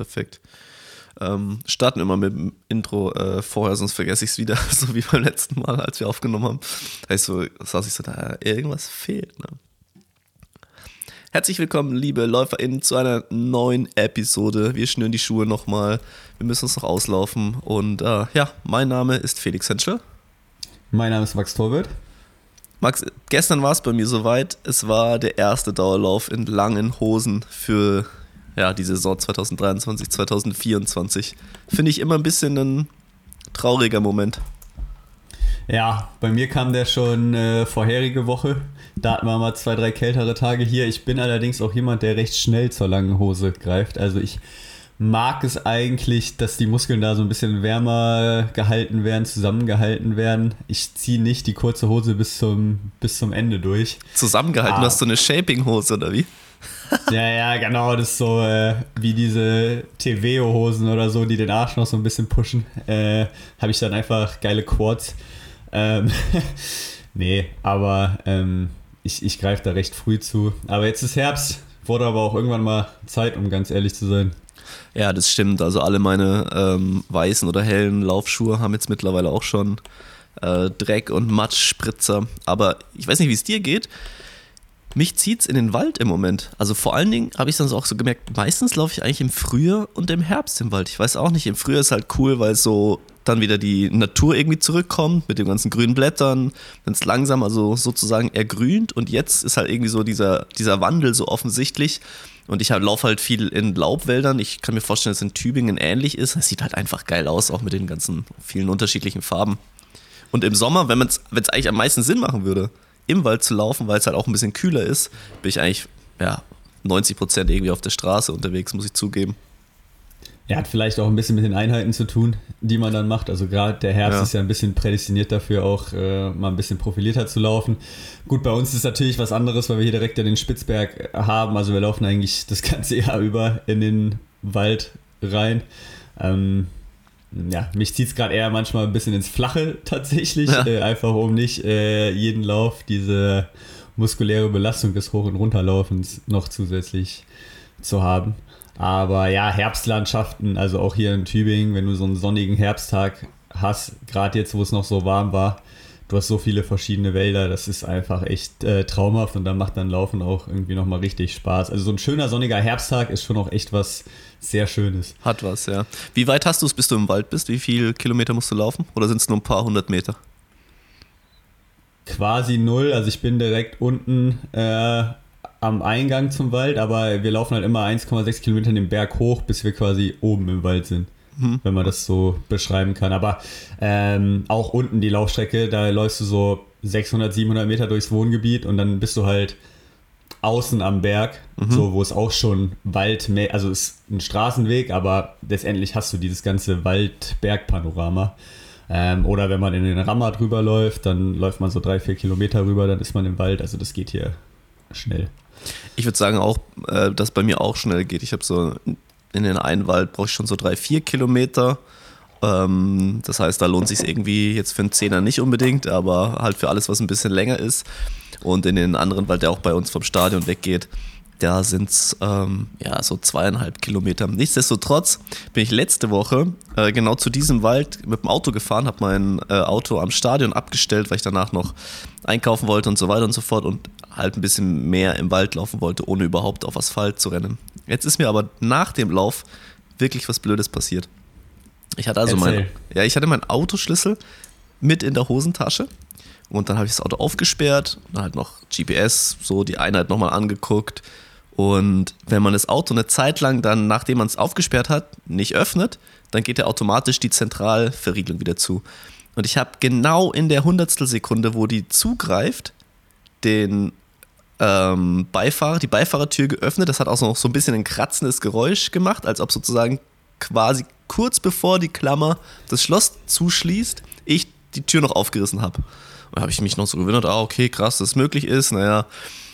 Perfekt. Ähm, starten immer mit dem Intro äh, vorher, sonst vergesse ich es wieder, so wie beim letzten Mal, als wir aufgenommen haben. Da ich so, saß ich so da, irgendwas fehlt. Ne? Herzlich willkommen, liebe LäuferInnen, zu einer neuen Episode. Wir schnüren die Schuhe nochmal. Wir müssen uns noch auslaufen. Und äh, ja, mein Name ist Felix Henschel. Mein Name ist Max Torwirt. Max, gestern war es bei mir soweit. Es war der erste Dauerlauf in langen Hosen für ja, die Saison 2023, 2024. Finde ich immer ein bisschen ein trauriger Moment. Ja, bei mir kam der schon äh, vorherige Woche. Da hatten wir mal zwei, drei kältere Tage hier. Ich bin allerdings auch jemand, der recht schnell zur langen Hose greift. Also ich mag es eigentlich, dass die Muskeln da so ein bisschen wärmer gehalten werden, zusammengehalten werden. Ich ziehe nicht die kurze Hose bis zum, bis zum Ende durch. Zusammengehalten? Ah. Hast du eine Shaping-Hose oder wie? ja, ja, genau. Das ist so äh, wie diese TVO-Hosen oder so, die den Arsch noch so ein bisschen pushen. Äh, Habe ich dann einfach geile Quads. Ähm, nee, aber ähm, ich, ich greife da recht früh zu. Aber jetzt ist Herbst, wurde aber auch irgendwann mal Zeit, um ganz ehrlich zu sein. Ja, das stimmt. Also alle meine ähm, weißen oder hellen Laufschuhe haben jetzt mittlerweile auch schon äh, Dreck- und Matschspritzer. Aber ich weiß nicht, wie es dir geht mich zieht es in den Wald im Moment. Also vor allen Dingen habe ich dann auch so gemerkt, meistens laufe ich eigentlich im Frühjahr und im Herbst im Wald. Ich weiß auch nicht, im Frühjahr ist halt cool, weil so dann wieder die Natur irgendwie zurückkommt mit den ganzen grünen Blättern, wenn es langsam also sozusagen ergrünt und jetzt ist halt irgendwie so dieser, dieser Wandel so offensichtlich und ich laufe halt viel in Laubwäldern. Ich kann mir vorstellen, dass es in Tübingen ähnlich ist. Es sieht halt einfach geil aus, auch mit den ganzen vielen unterschiedlichen Farben. Und im Sommer, wenn es eigentlich am meisten Sinn machen würde, im Wald zu laufen, weil es halt auch ein bisschen kühler ist, bin ich eigentlich ja, 90 Prozent irgendwie auf der Straße unterwegs, muss ich zugeben. Ja, hat vielleicht auch ein bisschen mit den Einheiten zu tun, die man dann macht. Also gerade der Herbst ja. ist ja ein bisschen prädestiniert dafür, auch äh, mal ein bisschen profilierter zu laufen. Gut, bei uns ist natürlich was anderes, weil wir hier direkt ja den Spitzberg haben. Also wir laufen eigentlich das ganze Jahr über in den Wald rein. Ähm, ja, mich zieht es gerade eher manchmal ein bisschen ins Flache tatsächlich, ja. äh, einfach um nicht äh, jeden Lauf diese muskuläre Belastung des Hoch- und Runterlaufens noch zusätzlich zu haben. Aber ja, Herbstlandschaften, also auch hier in Tübingen, wenn du so einen sonnigen Herbsttag hast, gerade jetzt, wo es noch so warm war, du hast so viele verschiedene Wälder, das ist einfach echt äh, traumhaft und dann macht dann Laufen auch irgendwie nochmal richtig Spaß. Also so ein schöner sonniger Herbsttag ist schon auch echt was sehr Schönes. Hat was, ja. Wie weit hast du es, bis du im Wald bist? Wie viele Kilometer musst du laufen? Oder sind es nur ein paar hundert Meter? Quasi null, also ich bin direkt unten äh, am Eingang zum Wald, aber wir laufen halt immer 1,6 Kilometer den Berg hoch, bis wir quasi oben im Wald sind mhm. wenn man das so beschreiben kann. Aber ähm, auch unten die Laufstrecke, da läufst du so 600, 700 Meter durchs Wohngebiet und dann bist du halt außen am Berg, mhm. so wo es auch schon Wald, also es ist ein Straßenweg, aber letztendlich hast du dieses ganze Wald-Berg-Panorama. Ähm, oder wenn man in den Rammer drüber läuft, dann läuft man so drei, vier Kilometer rüber, dann ist man im Wald. Also das geht hier schnell. Ich würde sagen auch, äh, dass bei mir auch schnell geht. Ich habe so in den Einwald brauche ich schon so drei, vier Kilometer. Ähm, das heißt, da lohnt sich irgendwie jetzt für einen Zehner nicht unbedingt, aber halt für alles, was ein bisschen länger ist. Und in den anderen Wald, der auch bei uns vom Stadion weggeht, da sind es ähm, ja, so zweieinhalb Kilometer. Nichtsdestotrotz bin ich letzte Woche äh, genau zu diesem Wald mit dem Auto gefahren, habe mein äh, Auto am Stadion abgestellt, weil ich danach noch einkaufen wollte und so weiter und so fort und halt ein bisschen mehr im Wald laufen wollte, ohne überhaupt auf Asphalt zu rennen. Jetzt ist mir aber nach dem Lauf wirklich was Blödes passiert. Ich hatte also mein, ja, ich hatte meinen Autoschlüssel mit in der Hosentasche und dann habe ich das Auto aufgesperrt und dann halt noch GPS, so die Einheit nochmal angeguckt. Und wenn man das Auto eine Zeit lang dann, nachdem man es aufgesperrt hat, nicht öffnet, dann geht ja automatisch die Zentralverriegelung wieder zu. Und ich habe genau in der Hundertstel Sekunde, wo die zugreift, den ähm, Beifahrer, die Beifahrertür geöffnet. Das hat auch noch so ein bisschen ein kratzendes Geräusch gemacht, als ob sozusagen quasi kurz bevor die Klammer das Schloss zuschließt, ich die Tür noch aufgerissen habe. Und da habe ich mich noch so gewundert, ah, okay, krass, dass es möglich ist. Naja,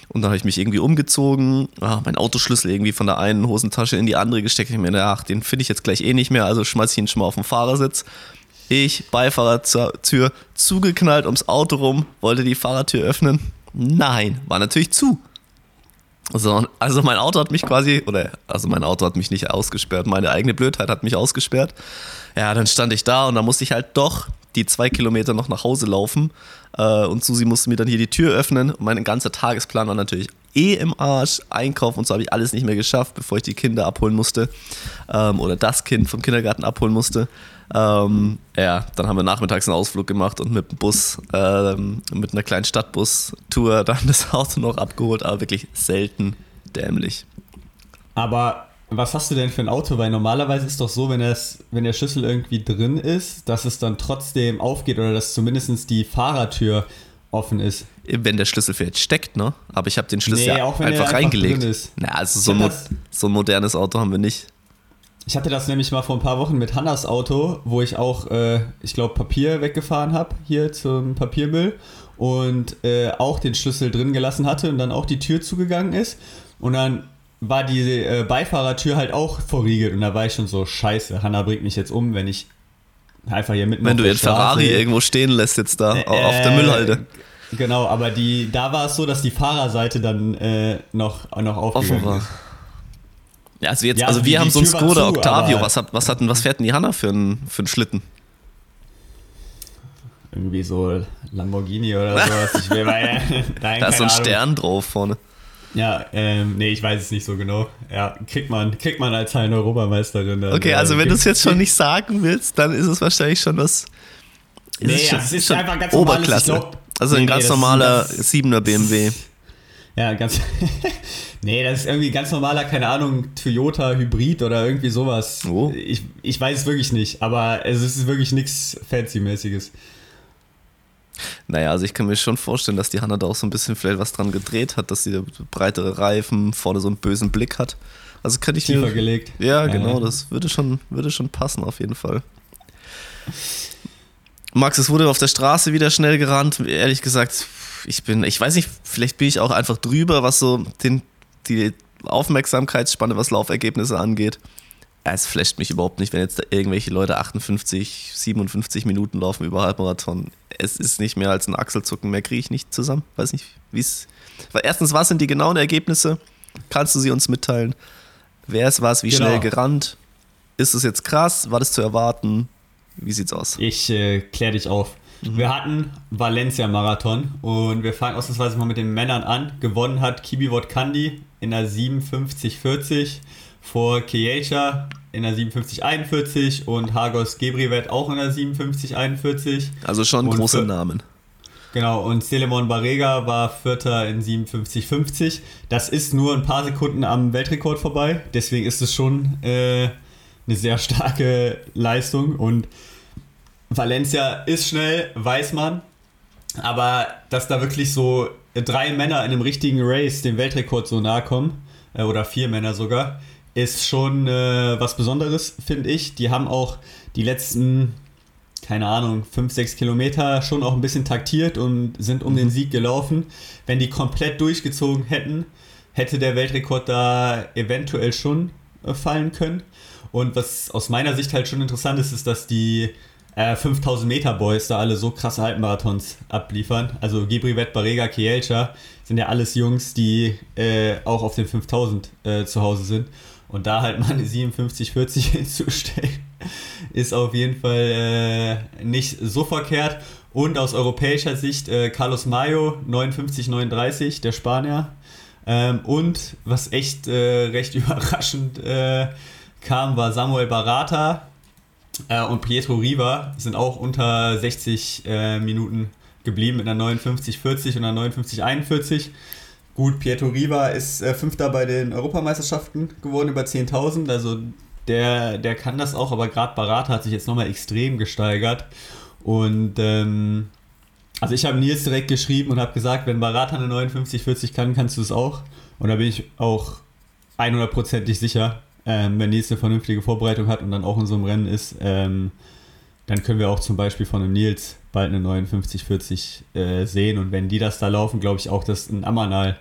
und dann habe ich mich irgendwie umgezogen, ah, mein Autoschlüssel irgendwie von der einen Hosentasche in die andere gesteckt. Ich mir, ach, den finde ich jetzt gleich eh nicht mehr, also schmeiße ich ihn schon mal auf den Fahrersitz. Ich, Beifahrerzür, zugeknallt ums Auto rum, wollte die Fahrertür öffnen. Nein, war natürlich zu. So, also mein Auto hat mich quasi, oder also mein Auto hat mich nicht ausgesperrt, meine eigene Blödheit hat mich ausgesperrt. Ja, dann stand ich da und dann musste ich halt doch die zwei Kilometer noch nach Hause laufen. Äh, und Susi musste mir dann hier die Tür öffnen. Und mein ganzer Tagesplan war natürlich eh im Arsch. Einkaufen und so habe ich alles nicht mehr geschafft, bevor ich die Kinder abholen musste. Ähm, oder das Kind vom Kindergarten abholen musste. Ähm, ja, dann haben wir nachmittags einen Ausflug gemacht und mit dem Bus, ähm, mit einer kleinen Stadtbus-Tour dann das Auto noch abgeholt, aber wirklich selten dämlich. Aber was hast du denn für ein Auto? Weil normalerweise ist doch so, wenn, das, wenn der Schlüssel irgendwie drin ist, dass es dann trotzdem aufgeht oder dass zumindest die Fahrertür offen ist. Wenn der Schlüssel vielleicht steckt, ne? Aber ich habe den Schlüssel nee, ja einfach, einfach reingelegt. Na, also so ein, so ein modernes Auto haben wir nicht. Ich hatte das nämlich mal vor ein paar Wochen mit Hannas Auto, wo ich auch, äh, ich glaube, Papier weggefahren habe, hier zum Papiermüll und äh, auch den Schlüssel drin gelassen hatte und dann auch die Tür zugegangen ist. Und dann war die äh, Beifahrertür halt auch verriegelt und da war ich schon so, scheiße, Hanna bringt mich jetzt um, wenn ich einfach hier mitten Wenn du jetzt Ferrari irgendwo stehen lässt jetzt da, äh, auf der Müllhalde. Genau, aber die, da war es so, dass die Fahrerseite dann äh, noch, noch aufgegangen Offen war. Ist. Ja, also jetzt, ja, also, also wir haben so einen Skoda zu, Octavio. Was, hat, was, hat, was fährt denn die Hanna für einen, für einen Schlitten? Irgendwie so Lamborghini oder sowas. Ich will mal, nein, da ist so ein Ahnung. Stern drauf vorne. Ja, ähm, nee, ich weiß es nicht so genau. Ja, kriegt man, kriegt man als Heil Europameisterin. Dann, okay, also äh, wenn du es jetzt schon nicht sagen willst, dann ist es wahrscheinlich schon was. Nee, es schon, es ist schon einfach ganz Oberklasse. Normales, glaub, also ein nee, ganz nee, normaler 7er BMW. Ja, ganz. nee, das ist irgendwie ganz normaler, keine Ahnung, Toyota Hybrid oder irgendwie sowas. Oh. Ich, ich weiß es wirklich nicht, aber es ist wirklich nichts Fancy-mäßiges. Naja, also ich kann mir schon vorstellen, dass die Hanna da auch so ein bisschen vielleicht was dran gedreht hat, dass sie breitere Reifen, vorne so einen bösen Blick hat. Also könnte ich Tiefer mir, gelegt. Ja, genau, das würde schon, würde schon passen auf jeden Fall. Max, es wurde auf der Straße wieder schnell gerannt. Ehrlich gesagt, ich bin, ich weiß nicht, vielleicht bin ich auch einfach drüber, was so den, die Aufmerksamkeitsspanne, was Laufergebnisse angeht es flasht mich überhaupt nicht, wenn jetzt da irgendwelche Leute 58, 57 Minuten laufen über Halbmarathon. Es ist nicht mehr als ein Achselzucken, mehr kriege ich nicht zusammen. Weiß nicht, wie es. Erstens, was sind die genauen Ergebnisse? Kannst du sie uns mitteilen? Wer ist was, wie genau. schnell gerannt? Ist es jetzt krass? War das zu erwarten? Wie sieht's aus? Ich äh, kläre dich auf. Mhm. Wir hatten Valencia-Marathon und wir fangen ausnahmsweise mal mit den Männern an. Gewonnen hat Kibiwot Kandi in der 57,40 vor Kiecha in der 5741 und Hagos Gebrivet auch in der 5741. Also schon und große Namen. Genau, und Selemon Barrega war Vierter in 57,50. Das ist nur ein paar Sekunden am Weltrekord vorbei. Deswegen ist es schon äh, eine sehr starke Leistung. Und Valencia ist schnell, weiß man. Aber dass da wirklich so drei Männer in einem richtigen Race dem Weltrekord so nahe kommen, äh, oder vier Männer sogar, ist schon äh, was Besonderes, finde ich. Die haben auch die letzten, keine Ahnung, 5, 6 Kilometer schon auch ein bisschen taktiert und sind um mhm. den Sieg gelaufen. Wenn die komplett durchgezogen hätten, hätte der Weltrekord da eventuell schon äh, fallen können. Und was aus meiner Sicht halt schon interessant ist, ist, dass die äh, 5000 Meter Boys da alle so krasse Halbmarathons abliefern. Also Gibrivet, Barrega, Kielcha sind ja alles Jungs, die äh, auch auf den 5000 äh, zu Hause sind. Und da halt mal eine 57-40 hinzustellen, ist auf jeden Fall äh, nicht so verkehrt. Und aus europäischer Sicht äh, Carlos Mayo 59-39, der Spanier. Ähm, und was echt äh, recht überraschend kam, war Samuel Barata äh, und Pietro Riva sind auch unter 60 äh, Minuten geblieben mit einer 59-40 und einer 59-41. Gut, Pietro Riva ist äh, Fünfter bei den Europameisterschaften geworden, über 10.000. Also der, der kann das auch, aber gerade Barata hat sich jetzt nochmal extrem gesteigert. Und ähm, also ich habe Nils direkt geschrieben und habe gesagt, wenn Barata eine 59-40 kann, kannst du es auch. Und da bin ich auch 100%ig sicher, ähm, wenn Nils eine vernünftige Vorbereitung hat und dann auch in so einem Rennen ist, ähm, dann können wir auch zum Beispiel von einem Nils bald eine 59-40 äh, sehen. Und wenn die das da laufen, glaube ich auch, dass ein Amanal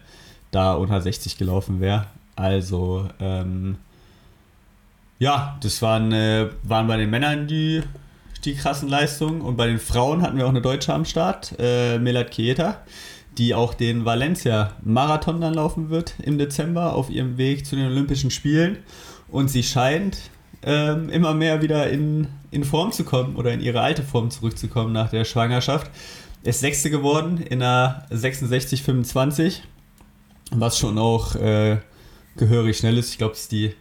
da unter 60 gelaufen wäre. Also, ähm, ja, das waren, äh, waren bei den Männern die, die krassen Leistungen. Und bei den Frauen hatten wir auch eine Deutsche am Start, äh, Melat Kieta. die auch den Valencia-Marathon dann laufen wird im Dezember auf ihrem Weg zu den Olympischen Spielen. Und sie scheint ähm, immer mehr wieder in, in Form zu kommen oder in ihre alte Form zurückzukommen nach der Schwangerschaft. Ist Sechste geworden in einer 66,25, was schon auch äh, gehörig schnell ist. Ich glaube, es ist die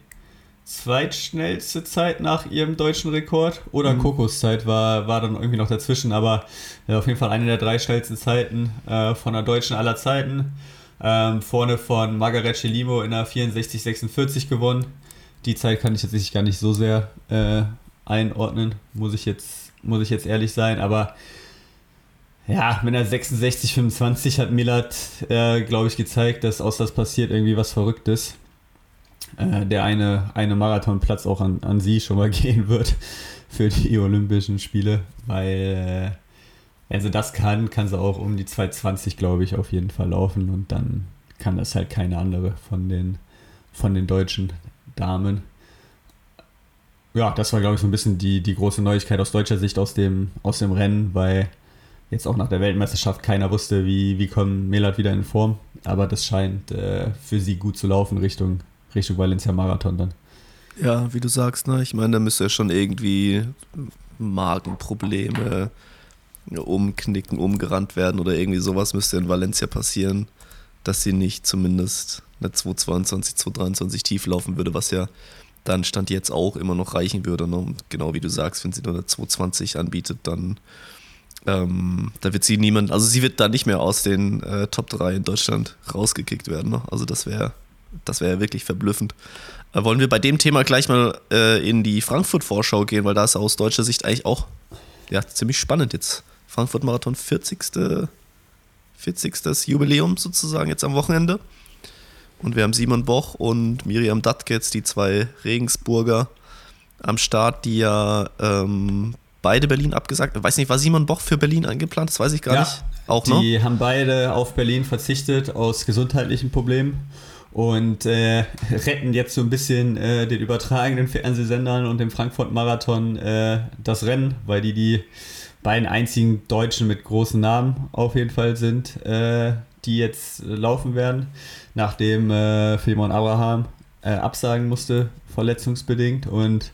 zweitschnellste Zeit nach ihrem deutschen Rekord oder mhm. Kokoszeit war, war dann irgendwie noch dazwischen, aber ja, auf jeden Fall eine der drei schnellsten Zeiten äh, von der Deutschen aller Zeiten. Ähm, vorne von Margaret Limo in der 64,46 gewonnen. Die Zeit kann ich tatsächlich gar nicht so sehr äh, einordnen, muss ich, jetzt, muss ich jetzt ehrlich sein, aber ja, mit einer 66,25 hat Milat, äh, glaube ich, gezeigt, dass aus das passiert irgendwie was Verrücktes. Äh, der eine, eine Marathonplatz auch an, an sie schon mal gehen wird für die Olympischen Spiele, weil äh, also das kann, kann sie auch um die 220, glaube ich, auf jeden Fall laufen und dann kann das halt keine andere von den, von den deutschen Damen. Ja, das war, glaube ich, so ein bisschen die, die große Neuigkeit aus deutscher Sicht aus dem, aus dem Rennen, weil jetzt auch nach der Weltmeisterschaft keiner wusste, wie, wie kommt Melat wieder in Form. Aber das scheint äh, für sie gut zu laufen Richtung Richtung Valencia Marathon dann. Ja, wie du sagst, ne? Ich meine, da müsste ja schon irgendwie Magenprobleme umknicken, umgerannt werden oder irgendwie sowas müsste in Valencia passieren, dass sie nicht zumindest eine 222, 223 tief laufen würde, was ja dann Stand jetzt auch immer noch reichen würde. Ne? Genau wie du sagst, wenn sie nur eine 220 anbietet, dann ähm, da wird sie niemand, also sie wird da nicht mehr aus den äh, Top 3 in Deutschland rausgekickt werden. Ne? Also das wäre das wäre wirklich verblüffend. Äh, wollen wir bei dem Thema gleich mal äh, in die Frankfurt-Vorschau gehen, weil da ist aus deutscher Sicht eigentlich auch ja, ziemlich spannend jetzt. Frankfurt-Marathon 40. 40. Jubiläum sozusagen jetzt am Wochenende. Und wir haben Simon Boch und Miriam Dattke jetzt, die zwei Regensburger am Start, die ja ähm, beide Berlin abgesagt. Ich weiß nicht, war Simon Boch für Berlin eingeplant? Das weiß ich gar ja, nicht. Auch die noch? haben beide auf Berlin verzichtet aus gesundheitlichen Problemen und äh, retten jetzt so ein bisschen äh, den übertragenen Fernsehsendern und dem Frankfurt-Marathon äh, das Rennen, weil die die beiden einzigen Deutschen mit großen Namen auf jeden Fall sind, äh, die jetzt laufen werden, nachdem äh, Philemon Abraham äh, absagen musste, verletzungsbedingt. Und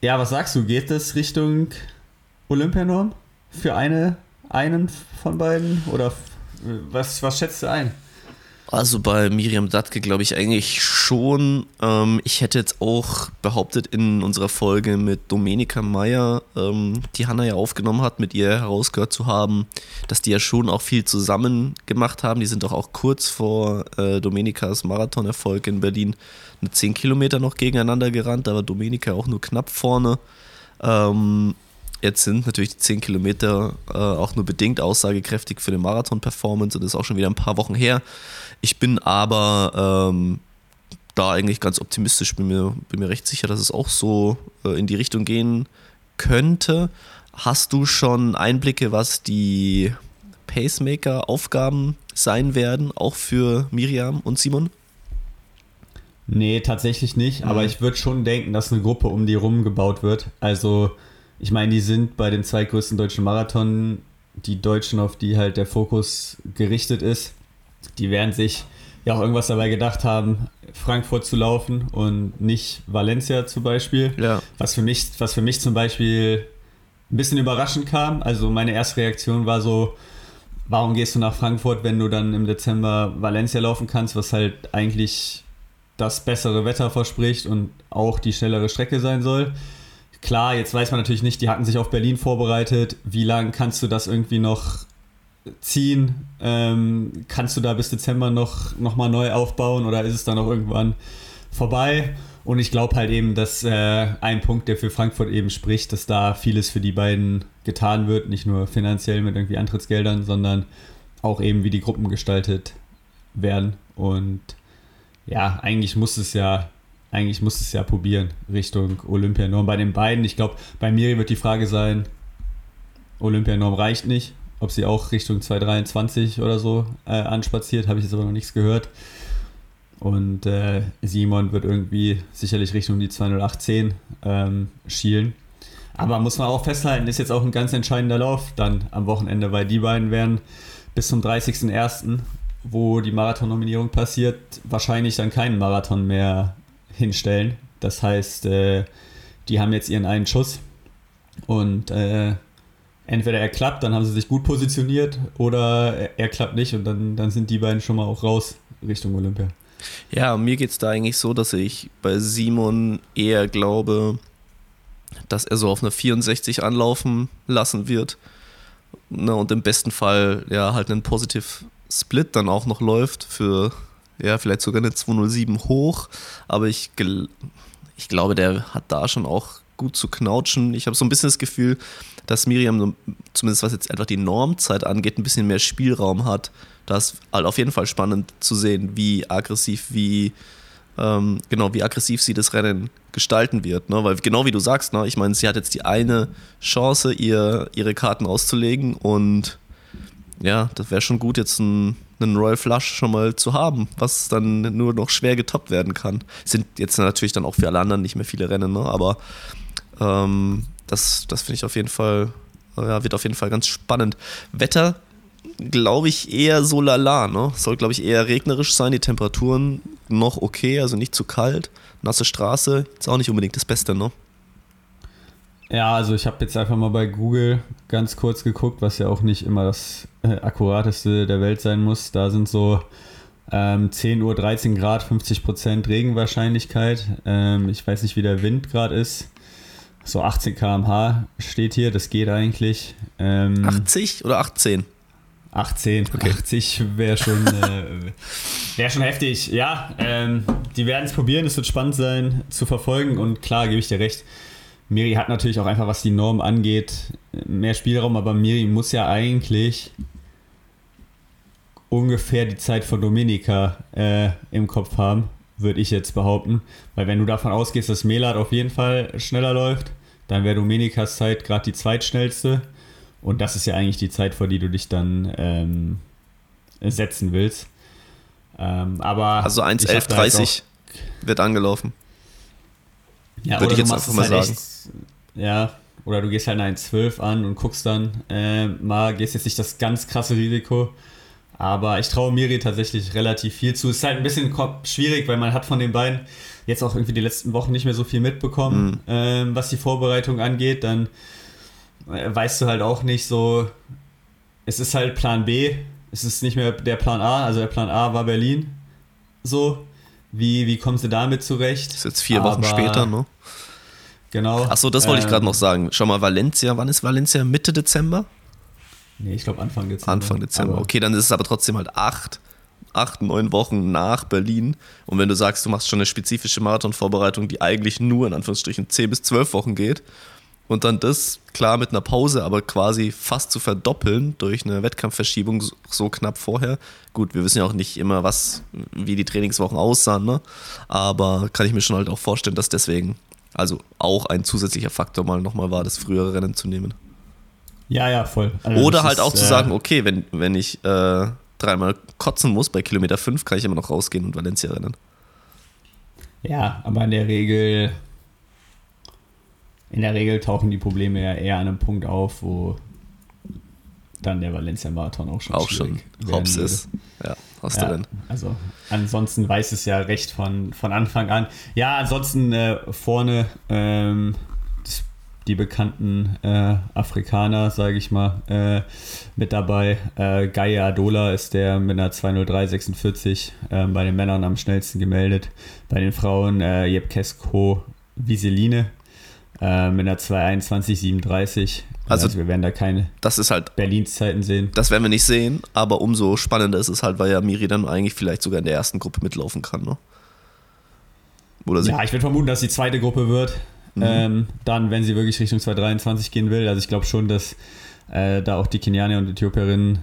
ja, was sagst du? Geht das Richtung Olympianorm für eine, einen von beiden? Oder was, was schätzt du ein? Also bei Miriam Dattke glaube ich eigentlich schon. Ähm, ich hätte jetzt auch behauptet in unserer Folge mit Domenica Meyer, ähm, die Hanna ja aufgenommen hat, mit ihr herausgehört zu haben, dass die ja schon auch viel zusammen gemacht haben. Die sind doch auch kurz vor äh, Domenikas Marathonerfolg in Berlin eine 10 Kilometer noch gegeneinander gerannt. Da war Domenica auch nur knapp vorne. Ähm, Jetzt sind natürlich die 10 Kilometer äh, auch nur bedingt aussagekräftig für eine Marathon-Performance und das ist auch schon wieder ein paar Wochen her. Ich bin aber ähm, da eigentlich ganz optimistisch, bin mir, bin mir recht sicher, dass es auch so äh, in die Richtung gehen könnte. Hast du schon Einblicke, was die Pacemaker-Aufgaben sein werden, auch für Miriam und Simon? Nee, tatsächlich nicht, mhm. aber ich würde schon denken, dass eine Gruppe um die rum gebaut wird. Also ich meine, die sind bei den zwei größten deutschen Marathon die Deutschen, auf die halt der Fokus gerichtet ist. Die werden sich ja auch irgendwas dabei gedacht haben, Frankfurt zu laufen und nicht Valencia zum Beispiel. Ja. Was für mich, was für mich zum Beispiel ein bisschen überraschend kam. Also meine erste Reaktion war so, warum gehst du nach Frankfurt, wenn du dann im Dezember Valencia laufen kannst, was halt eigentlich das bessere Wetter verspricht und auch die schnellere Strecke sein soll. Klar, jetzt weiß man natürlich nicht, die hatten sich auf Berlin vorbereitet. Wie lange kannst du das irgendwie noch ziehen? Ähm, kannst du da bis Dezember noch, noch mal neu aufbauen oder ist es dann auch irgendwann vorbei? Und ich glaube halt eben, dass äh, ein Punkt, der für Frankfurt eben spricht, dass da vieles für die beiden getan wird, nicht nur finanziell mit irgendwie Antrittsgeldern, sondern auch eben, wie die Gruppen gestaltet werden. Und ja, eigentlich muss es ja eigentlich muss es ja probieren Richtung Olympianorm. Bei den beiden, ich glaube, bei Miri wird die Frage sein, Olympianorm reicht nicht. Ob sie auch Richtung 223 oder so äh, anspaziert, habe ich jetzt aber noch nichts gehört. Und äh, Simon wird irgendwie sicherlich Richtung die 20810 ähm, schielen. Aber muss man auch festhalten, ist jetzt auch ein ganz entscheidender Lauf dann am Wochenende, weil die beiden werden bis zum 30.01., wo die Marathon-Nominierung passiert, wahrscheinlich dann keinen Marathon mehr hinstellen. Das heißt, äh, die haben jetzt ihren einen Schuss und äh, entweder er klappt, dann haben sie sich gut positioniert, oder er, er klappt nicht und dann, dann sind die beiden schon mal auch raus Richtung Olympia. Ja, mir geht es da eigentlich so, dass ich bei Simon eher glaube, dass er so auf eine 64 anlaufen lassen wird. Ne, und im besten Fall ja halt einen Positive Split dann auch noch läuft für ja, vielleicht sogar eine 207 hoch. Aber ich, ich glaube, der hat da schon auch gut zu knautschen. Ich habe so ein bisschen das Gefühl, dass Miriam, zumindest was jetzt einfach die Normzeit angeht, ein bisschen mehr Spielraum hat. Das ist halt auf jeden Fall spannend zu sehen, wie aggressiv, wie ähm, genau, wie aggressiv sie das Rennen gestalten wird. Ne? Weil genau wie du sagst, ne? ich meine, sie hat jetzt die eine Chance, ihr, ihre Karten auszulegen und ja, das wäre schon gut, jetzt ein, einen Royal Flush schon mal zu haben, was dann nur noch schwer getoppt werden kann. Sind jetzt natürlich dann auch für alle anderen nicht mehr viele Rennen, ne? aber ähm, das, das finde ich auf jeden Fall, ja, wird auf jeden Fall ganz spannend. Wetter, glaube ich, eher so lala, ne? Soll, glaube ich, eher regnerisch sein, die Temperaturen noch okay, also nicht zu kalt. Nasse Straße, ist auch nicht unbedingt das Beste, ne? Ja, also ich habe jetzt einfach mal bei Google ganz kurz geguckt, was ja auch nicht immer das äh, akkurateste der Welt sein muss. Da sind so ähm, 10 Uhr 13 Grad, 50 Prozent Regenwahrscheinlichkeit. Ähm, ich weiß nicht, wie der Wind gerade ist. So 18 km/h steht hier, das geht eigentlich. Ähm, 80 oder 18? 18, okay. 80 wäre schon, äh, wär schon heftig. Ja, ähm, die werden es probieren, es wird spannend sein zu verfolgen und klar, gebe ich dir recht Miri hat natürlich auch einfach, was die Norm angeht, mehr Spielraum, aber Miri muss ja eigentlich ungefähr die Zeit von Dominika äh, im Kopf haben, würde ich jetzt behaupten. Weil wenn du davon ausgehst, dass Melat auf jeden Fall schneller läuft, dann wäre Dominikas Zeit gerade die zweitschnellste. Und das ist ja eigentlich die Zeit, vor die du dich dann ähm, setzen willst. Ähm, aber also 1.11.30 wird angelaufen. Ja, Würde ich jetzt einfach mal halt sagen. Echt, ja, oder du gehst halt eine 12 an und guckst dann äh, mal, gehst jetzt nicht das ganz krasse Risiko. Aber ich traue Miri tatsächlich relativ viel zu. Es ist halt ein bisschen schwierig, weil man hat von den beiden jetzt auch irgendwie die letzten Wochen nicht mehr so viel mitbekommen, mhm. ähm, was die Vorbereitung angeht. Dann äh, weißt du halt auch nicht so, es ist halt Plan B, es ist nicht mehr der Plan A, also der Plan A war Berlin. So, wie, wie kommst du damit zurecht? Das ist jetzt vier Wochen Aber, später, ne? Genau. Achso, das wollte ähm, ich gerade noch sagen. Schau mal, Valencia, wann ist Valencia? Mitte Dezember? Nee, ich glaube Anfang Dezember. Anfang Dezember. Aber okay, dann ist es aber trotzdem halt acht, acht, neun Wochen nach Berlin. Und wenn du sagst, du machst schon eine spezifische Marathonvorbereitung, die eigentlich nur in Anführungsstrichen zehn bis zwölf Wochen geht, und dann das, klar mit einer Pause, aber quasi fast zu verdoppeln durch eine Wettkampfverschiebung so knapp vorher. Gut, wir wissen ja auch nicht immer, was, wie die Trainingswochen aussahen, ne? Aber kann ich mir schon halt auch vorstellen, dass deswegen also auch ein zusätzlicher Faktor mal nochmal war, das frühere Rennen zu nehmen. Ja, ja, voll. Also Oder halt ist, auch zu äh, sagen, okay, wenn, wenn ich äh, dreimal kotzen muss bei Kilometer 5, kann ich immer noch rausgehen und Valencia rennen. Ja, aber in der Regel, in der Regel tauchen die Probleme ja eher an einem Punkt auf, wo dann der Valencia-Marathon auch schon auch schon Hops ist. Ja, hast ja, du denn. Also ansonsten weiß es ja recht von, von Anfang an. Ja, ansonsten äh, vorne ähm, die bekannten äh, Afrikaner, sage ich mal, äh, mit dabei. Äh, Gaia Adola ist der mit einer 203,46 äh, bei den Männern am schnellsten gemeldet. Bei den Frauen äh, Jepkesko Wieseline äh, mit einer 221,37 also, also, wir werden da keine das ist halt, Berlins Zeiten sehen. Das werden wir nicht sehen, aber umso spannender ist es halt, weil ja Miri dann eigentlich vielleicht sogar in der ersten Gruppe mitlaufen kann, ne? Oder ja, ich würde vermuten, dass die zweite Gruppe wird. Mhm. Ähm, dann, wenn sie wirklich Richtung 223 gehen will. Also ich glaube schon, dass äh, da auch die Kenianer und Äthiopierinnen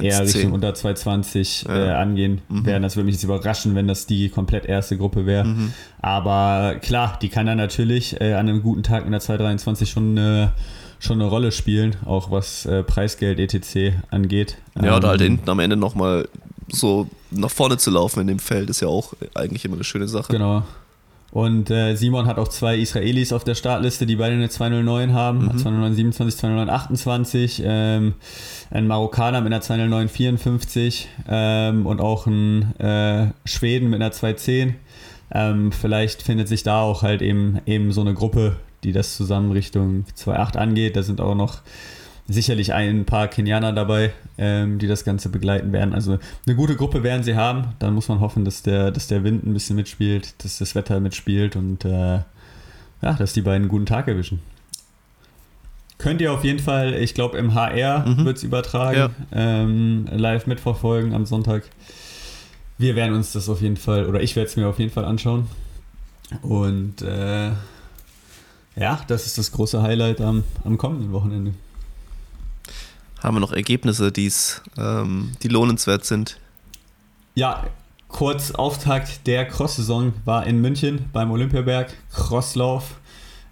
eher Richtung unter 220 ja. äh, angehen mhm. werden. Das würde mich jetzt überraschen, wenn das die komplett erste Gruppe wäre. Mhm. Aber klar, die kann dann natürlich äh, an einem guten Tag mit der 223 schon eine schon eine Rolle spielen, auch was äh, Preisgeld etc. angeht. Ja, oder halt ähm, hinten am Ende nochmal so nach vorne zu laufen in dem Feld ist ja auch eigentlich immer eine schöne Sache. Genau. Und äh, Simon hat auch zwei Israelis auf der Startliste, die beide eine 209 haben. Mhm. 20927, 20928. Ähm, ein Marokkaner mit einer 20954 ähm, und auch ein äh, Schweden mit einer 210. Ähm, vielleicht findet sich da auch halt eben, eben so eine Gruppe, die das zusammen Richtung 2.8 angeht. Da sind auch noch sicherlich ein paar Kenianer dabei, ähm, die das Ganze begleiten werden. Also eine gute Gruppe werden sie haben. Dann muss man hoffen, dass der, dass der Wind ein bisschen mitspielt, dass das Wetter mitspielt und äh, ja, dass die beiden einen guten Tag erwischen. Könnt ihr auf jeden Fall, ich glaube im HR mhm. wird es übertragen, ja. ähm, live mitverfolgen am Sonntag. Wir werden uns das auf jeden Fall, oder ich werde es mir auf jeden Fall anschauen. Und äh, ja, das ist das große Highlight am, am kommenden Wochenende. Haben wir noch Ergebnisse, die's, ähm, die lohnenswert sind? Ja, kurz Auftakt der Cross-Saison war in München beim Olympiaberg. Crosslauf.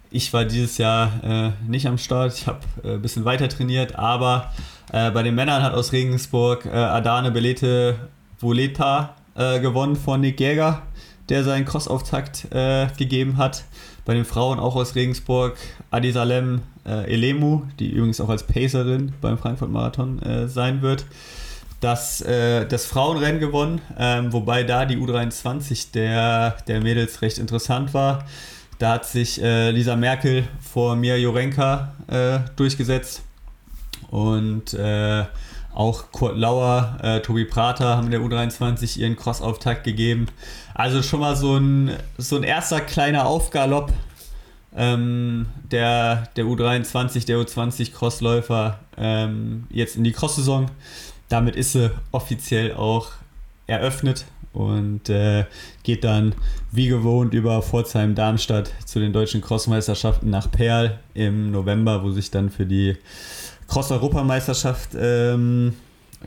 Ich war dieses Jahr äh, nicht am Start. Ich habe äh, ein bisschen weiter trainiert, aber äh, bei den Männern hat aus Regensburg äh, Adane Belete Voleta äh, gewonnen von Nick Jäger, der seinen Cross-Auftakt äh, gegeben hat. Bei den Frauen auch aus Regensburg Adi Salem äh, Elemu, die übrigens auch als Pacerin beim Frankfurt-Marathon äh, sein wird, das, äh, das Frauenrennen gewonnen, ähm, wobei da die U23 der, der Mädels recht interessant war. Da hat sich äh, Lisa Merkel vor Mia Jorenka äh, durchgesetzt und äh, auch Kurt Lauer, äh, Tobi Prater haben der U23 ihren Cross-Auftakt gegeben. Also schon mal so ein, so ein erster kleiner Aufgalopp ähm, der, der U23, der U20 Crossläufer ähm, jetzt in die Cross-Saison. Damit ist sie offiziell auch eröffnet und äh, geht dann wie gewohnt über Pforzheim-Darmstadt zu den deutschen Crossmeisterschaften nach Perl im November, wo sich dann für die Cross-Europameisterschaft ähm,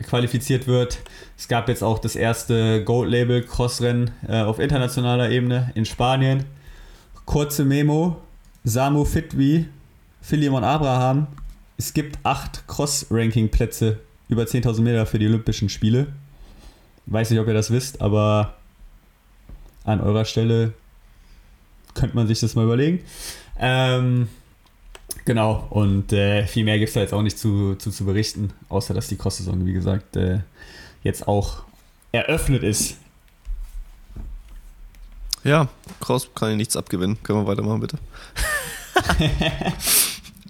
qualifiziert wird. Es gab jetzt auch das erste Gold-Label-Crossrennen äh, auf internationaler Ebene in Spanien. Kurze Memo: Samu Fitwi, Philemon Abraham. Es gibt acht Cross-Ranking-Plätze über 10.000 Meter für die Olympischen Spiele. Weiß nicht, ob ihr das wisst, aber an eurer Stelle könnte man sich das mal überlegen. Ähm, Genau, und äh, viel mehr gibt es da jetzt auch nicht zu, zu, zu berichten, außer dass die Cross-Saison, wie gesagt, äh, jetzt auch eröffnet ist. Ja, Cross kann ich nichts abgewinnen. Können wir weitermachen, bitte?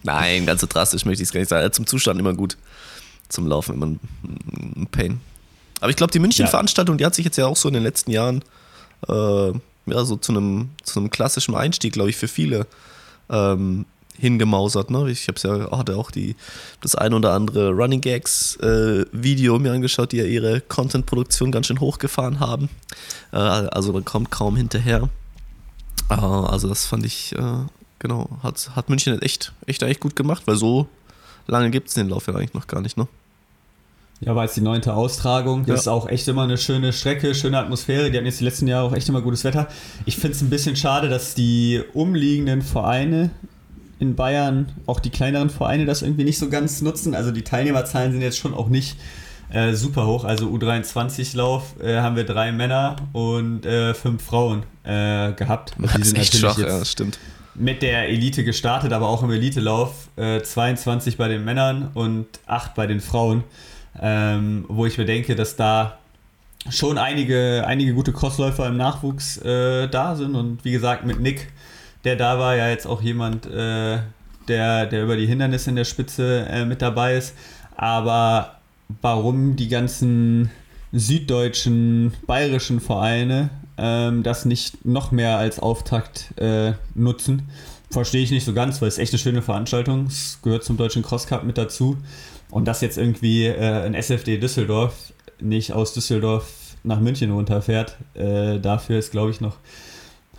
Nein, ganz so drastisch möchte ich es gar nicht sagen. Zum Zustand immer gut. Zum Laufen immer ein, ein Pain. Aber ich glaube, die München-Veranstaltung, die hat sich jetzt ja auch so in den letzten Jahren äh, ja, so zu einem, zu einem klassischen Einstieg, glaube ich, für viele ähm, hingemausert. Ne? Ich habe ja hatte auch die, das ein oder andere Running Gags äh, Video mir angeschaut, die ja ihre Content-Produktion ganz schön hochgefahren haben. Äh, also man kommt kaum hinterher. Äh, also das fand ich, äh, genau, hat, hat München echt, echt eigentlich gut gemacht, weil so lange gibt es den Lauf ja eigentlich noch gar nicht. Ne? Ja, war jetzt die neunte Austragung. Das ja. ist auch echt immer eine schöne Strecke, schöne Atmosphäre. Die hatten jetzt die letzten Jahre auch echt immer gutes Wetter. Ich finde es ein bisschen schade, dass die umliegenden Vereine in Bayern auch die kleineren Vereine das irgendwie nicht so ganz nutzen. Also die Teilnehmerzahlen sind jetzt schon auch nicht äh, super hoch. Also U23-Lauf äh, haben wir drei Männer und äh, fünf Frauen äh, gehabt. Und das ist echt schwach, ja, stimmt. Mit der Elite gestartet, aber auch im Elite-Lauf 22 äh, bei den Männern und 8 bei den Frauen. Ähm, wo ich mir denke, dass da schon einige, einige gute Crossläufer im Nachwuchs äh, da sind. Und wie gesagt, mit Nick der da war, ja jetzt auch jemand, äh, der, der über die Hindernisse in der Spitze äh, mit dabei ist. Aber warum die ganzen süddeutschen, bayerischen Vereine ähm, das nicht noch mehr als Auftakt äh, nutzen, verstehe ich nicht so ganz, weil es echt eine schöne Veranstaltung. Es gehört zum Deutschen Cross Cup mit dazu. Und dass jetzt irgendwie äh, ein SFD Düsseldorf nicht aus Düsseldorf nach München runterfährt, äh, dafür ist, glaube ich, noch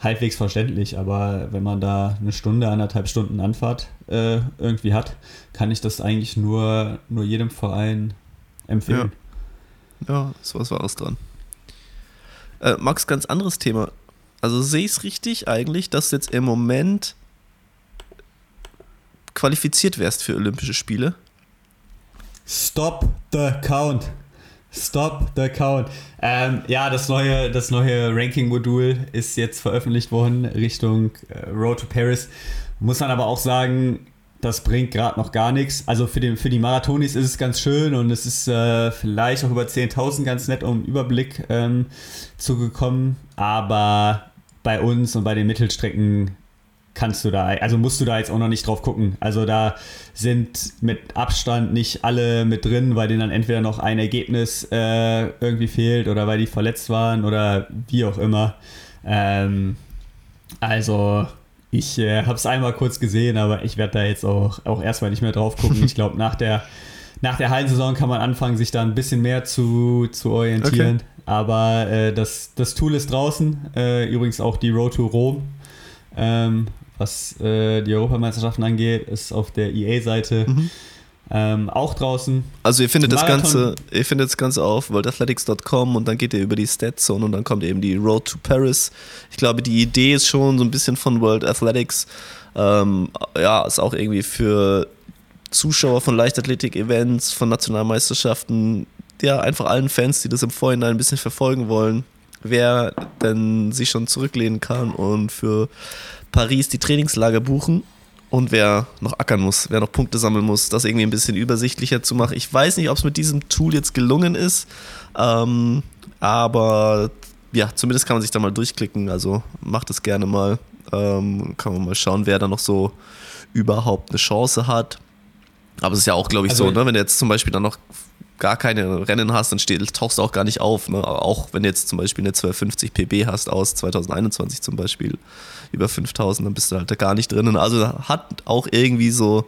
halbwegs verständlich, aber wenn man da eine Stunde, anderthalb Stunden Anfahrt äh, irgendwie hat, kann ich das eigentlich nur, nur jedem Verein empfehlen. Ja, ja ist was Wahres dran. Äh, Max, ganz anderes Thema. Also sehe ich es richtig eigentlich, dass du jetzt im Moment qualifiziert wärst für Olympische Spiele? Stop the count. Stop the count. Ähm, ja, das neue, das neue Ranking-Modul ist jetzt veröffentlicht worden Richtung äh, Road to Paris. Muss man aber auch sagen, das bringt gerade noch gar nichts. Also für, den, für die Marathonis ist es ganz schön und es ist äh, vielleicht auch über 10.000 ganz nett, um Überblick ähm, zu bekommen. Aber bei uns und bei den Mittelstrecken kannst du da, also musst du da jetzt auch noch nicht drauf gucken. Also da sind mit Abstand nicht alle mit drin, weil denen dann entweder noch ein Ergebnis äh, irgendwie fehlt oder weil die verletzt waren oder wie auch immer. Ähm, also ich äh, habe es einmal kurz gesehen, aber ich werde da jetzt auch, auch erstmal nicht mehr drauf gucken. Ich glaube, nach der, nach der Hallensaison kann man anfangen, sich da ein bisschen mehr zu, zu orientieren. Okay. Aber äh, das, das Tool ist draußen. Äh, übrigens auch die Road to Rom. Ähm, was äh, die Europameisterschaften angeht, ist auf der EA-Seite mhm. ähm, auch draußen. Also ihr findet das Ganze, ihr findet das Ganze auf worldathletics.com und dann geht ihr über die Statzone und dann kommt eben die Road to Paris. Ich glaube, die Idee ist schon so ein bisschen von World Athletics. Ähm, ja, ist auch irgendwie für Zuschauer von Leichtathletik-Events, von Nationalmeisterschaften, ja, einfach allen Fans, die das im Vorhinein ein bisschen verfolgen wollen, wer denn sich schon zurücklehnen kann und für Paris die Trainingslager buchen und wer noch ackern muss, wer noch Punkte sammeln muss, das irgendwie ein bisschen übersichtlicher zu machen. Ich weiß nicht, ob es mit diesem Tool jetzt gelungen ist, ähm, aber ja, zumindest kann man sich da mal durchklicken. Also macht es gerne mal. Ähm, kann man mal schauen, wer da noch so überhaupt eine Chance hat. Aber es ist ja auch, glaube ich, also, so, ne? wenn du jetzt zum Beispiel dann noch gar keine Rennen hast, dann steht, tauchst du auch gar nicht auf. Ne? Auch wenn du jetzt zum Beispiel eine 1250 PB hast aus 2021 zum Beispiel über 5000, dann bist du halt da gar nicht drinnen. Also hat auch irgendwie so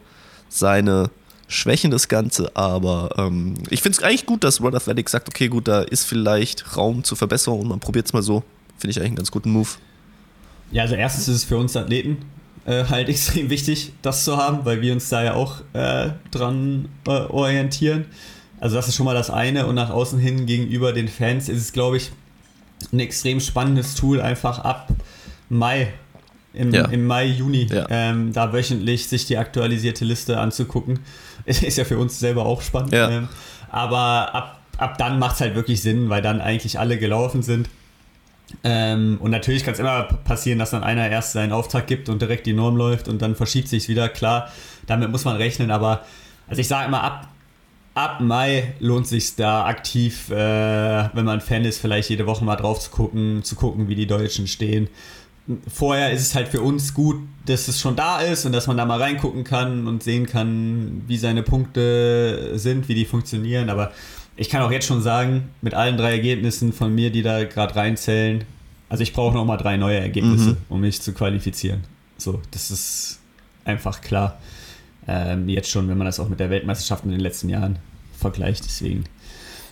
seine Schwächen das Ganze, aber ähm, ich finde es eigentlich gut, dass World Athletics sagt, okay, gut, da ist vielleicht Raum zur Verbesserung und man probiert es mal so. Finde ich eigentlich einen ganz guten Move. Ja, also erstens ist es für uns Athleten äh, halt extrem wichtig, das zu haben, weil wir uns da ja auch äh, dran äh, orientieren. Also das ist schon mal das eine und nach außen hin gegenüber den Fans ist es, glaube ich, ein extrem spannendes Tool, einfach ab Mai, im, ja. im Mai, Juni, ja. ähm, da wöchentlich sich die aktualisierte Liste anzugucken. Ist ja für uns selber auch spannend. Ja. Ähm, aber ab, ab dann macht es halt wirklich Sinn, weil dann eigentlich alle gelaufen sind. Ähm, und natürlich kann es immer passieren, dass dann einer erst seinen Auftrag gibt und direkt die Norm läuft und dann verschiebt sich wieder. Klar, damit muss man rechnen, aber also ich sage immer, ab, ab Mai lohnt sich da aktiv, äh, wenn man Fan ist, vielleicht jede Woche mal drauf zu gucken, zu gucken, wie die Deutschen stehen. Vorher ist es halt für uns gut, dass es schon da ist und dass man da mal reingucken kann und sehen kann, wie seine Punkte sind, wie die funktionieren. Aber ich kann auch jetzt schon sagen, mit allen drei Ergebnissen von mir, die da gerade reinzählen, also ich brauche noch mal drei neue Ergebnisse, mhm. um mich zu qualifizieren. So, das ist einfach klar. Ähm, jetzt schon, wenn man das auch mit der Weltmeisterschaft in den letzten Jahren vergleicht. Deswegen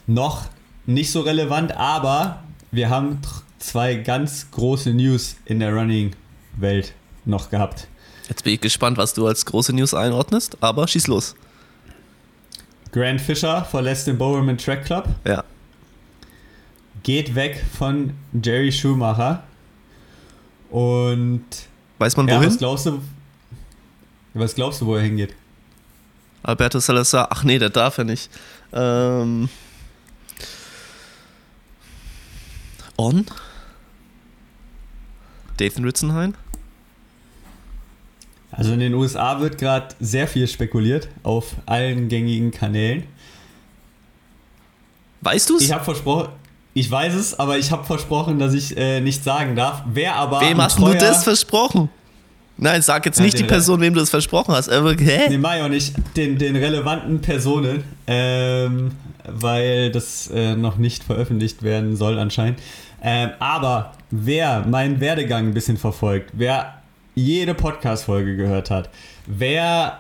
noch nicht so relevant, aber wir haben zwei ganz große News in der Running-Welt noch gehabt. Jetzt bin ich gespannt, was du als große News einordnest, aber schieß los. Grant Fisher verlässt den Bowerman Track Club. Ja. Geht weg von Jerry Schumacher. Und. Weiß man wohin? Ja, was glaubst du, was glaubst du, wo er hingeht? Alberto Salazar, ach nee, der darf ja nicht. Ähm, on? Dathan Ritzenhain? Also in den USA wird gerade sehr viel spekuliert auf allen gängigen Kanälen. Weißt du es? Ich habe versprochen, ich weiß es, aber ich habe versprochen, dass ich äh, nicht sagen darf. Wer aber. Wem hast du das versprochen? Nein, sag jetzt ja, nicht die Person, wem du es versprochen hast. Aber, hä? Nee, auch nicht. Den, den relevanten Personen, ähm, weil das äh, noch nicht veröffentlicht werden soll anscheinend. Ähm, aber wer meinen Werdegang ein bisschen verfolgt, wer jede Podcast-Folge gehört hat, wer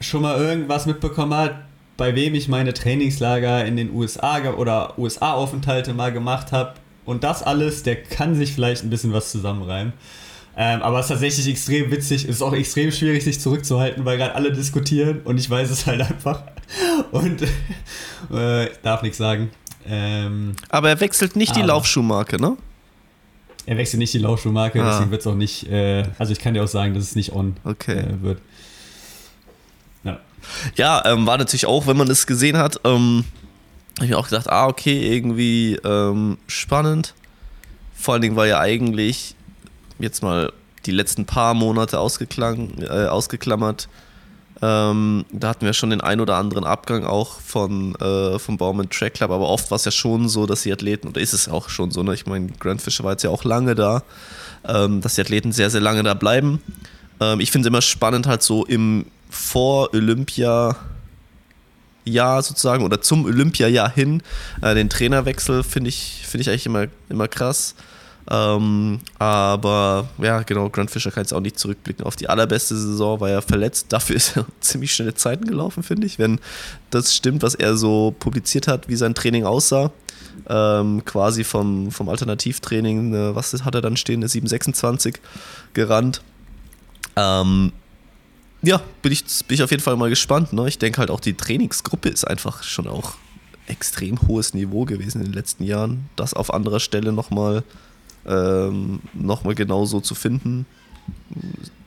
schon mal irgendwas mitbekommen hat, bei wem ich meine Trainingslager in den USA oder USA-Aufenthalte mal gemacht habe und das alles, der kann sich vielleicht ein bisschen was zusammenreimen. Ähm, aber es ist tatsächlich extrem witzig. Es ist auch extrem schwierig, sich zurückzuhalten, weil gerade alle diskutieren und ich weiß es halt einfach. Und äh, darf nichts sagen. Ähm, aber er wechselt nicht die Laufschuhmarke, ne? Er wechselt nicht die Laufschuhmarke, ah. deswegen wird es auch nicht. Äh, also ich kann dir auch sagen, dass es nicht on okay. äh, wird. Ja, ja ähm, war natürlich auch, wenn man es gesehen hat, ähm, habe ich mir auch gedacht, ah, okay, irgendwie ähm, spannend. Vor allen Dingen war ja eigentlich jetzt mal die letzten paar Monate ausgeklang, äh, ausgeklammert. Ähm, da hatten wir schon den ein oder anderen Abgang auch von, äh, vom Baumann Track Club, aber oft war es ja schon so, dass die Athleten, oder ist es auch schon so, ne? ich meine, Grant Fisher war jetzt ja auch lange da, ähm, dass die Athleten sehr, sehr lange da bleiben. Ähm, ich finde es immer spannend, halt so im Vor-Olympia- Jahr sozusagen oder zum Olympiajahr hin äh, den Trainerwechsel finde ich, find ich eigentlich immer, immer krass. Ähm, aber ja, genau, Grant Fischer kann jetzt auch nicht zurückblicken auf die allerbeste Saison, war er verletzt. Dafür ist er ziemlich schnelle Zeiten gelaufen, finde ich, wenn das stimmt, was er so publiziert hat, wie sein Training aussah. Ähm, quasi vom, vom Alternativtraining, äh, was hat er dann stehen, eine 726 gerannt. Ähm, ja, bin ich, bin ich auf jeden Fall mal gespannt. Ne? Ich denke halt auch, die Trainingsgruppe ist einfach schon auch extrem hohes Niveau gewesen in den letzten Jahren. Das auf anderer Stelle nochmal ähm, noch genauso zu finden,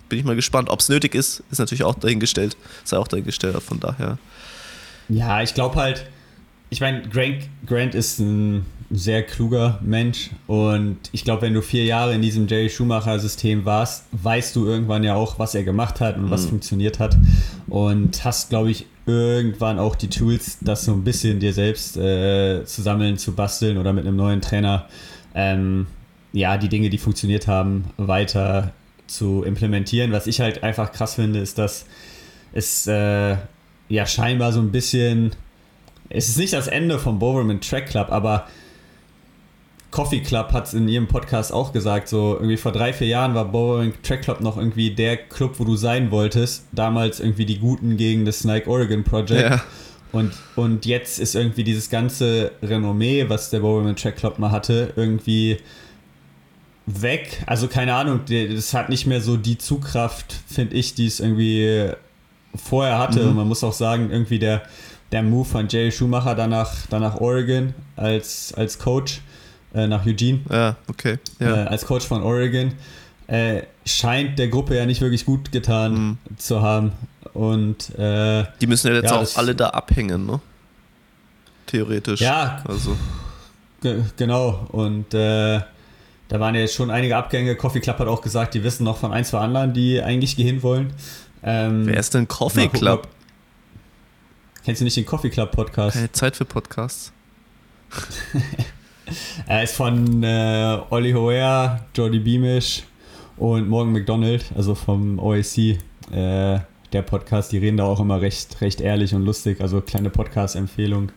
bin ich mal gespannt. Ob es nötig ist, ist natürlich auch dahingestellt. Sei auch dahingestellt, von daher. Ja, ich glaube halt, ich meine, Grant, Grant ist ein sehr kluger Mensch und ich glaube, wenn du vier Jahre in diesem Jerry Schumacher-System warst, weißt du irgendwann ja auch, was er gemacht hat und was mhm. funktioniert hat und hast, glaube ich, irgendwann auch die Tools, das so ein bisschen dir selbst äh, zu sammeln, zu basteln oder mit einem neuen Trainer, ähm, ja, die Dinge, die funktioniert haben, weiter zu implementieren. Was ich halt einfach krass finde, ist, dass es äh, ja scheinbar so ein bisschen es ist nicht das Ende vom Bowerman Track Club, aber Coffee Club hat es in ihrem Podcast auch gesagt, so irgendwie vor drei, vier Jahren war Bowerman Track Club noch irgendwie der Club, wo du sein wolltest. Damals irgendwie die Guten gegen das Nike Oregon Project. Ja. Und, und jetzt ist irgendwie dieses ganze Renommee, was der Bowerman Track Club mal hatte, irgendwie weg. Also keine Ahnung, das hat nicht mehr so die Zugkraft, finde ich, die es irgendwie vorher hatte. Mhm. Und man muss auch sagen, irgendwie der der Move von Jay Schumacher danach, danach Oregon als, als Coach äh, nach Eugene. Ja, okay. Ja. Äh, als Coach von Oregon. Äh, scheint der Gruppe ja nicht wirklich gut getan mhm. zu haben. Und äh, die müssen ja jetzt ja, auch alle da abhängen, ne? Theoretisch. Ja. Also. Genau. Und äh, da waren ja jetzt schon einige Abgänge. Coffee Club hat auch gesagt, die wissen noch von ein, zwei anderen, die eigentlich gehen wollen. Ähm, Wer ist denn Coffee Club? Kennst du nicht den Coffee Club Podcast? Keine Zeit für Podcasts. er ist von äh, Olli Hoer, Jordi Beamish und Morgan McDonald, also vom OAC. Äh, der Podcast, die reden da auch immer recht, recht ehrlich und lustig. Also kleine Podcast-Empfehlung.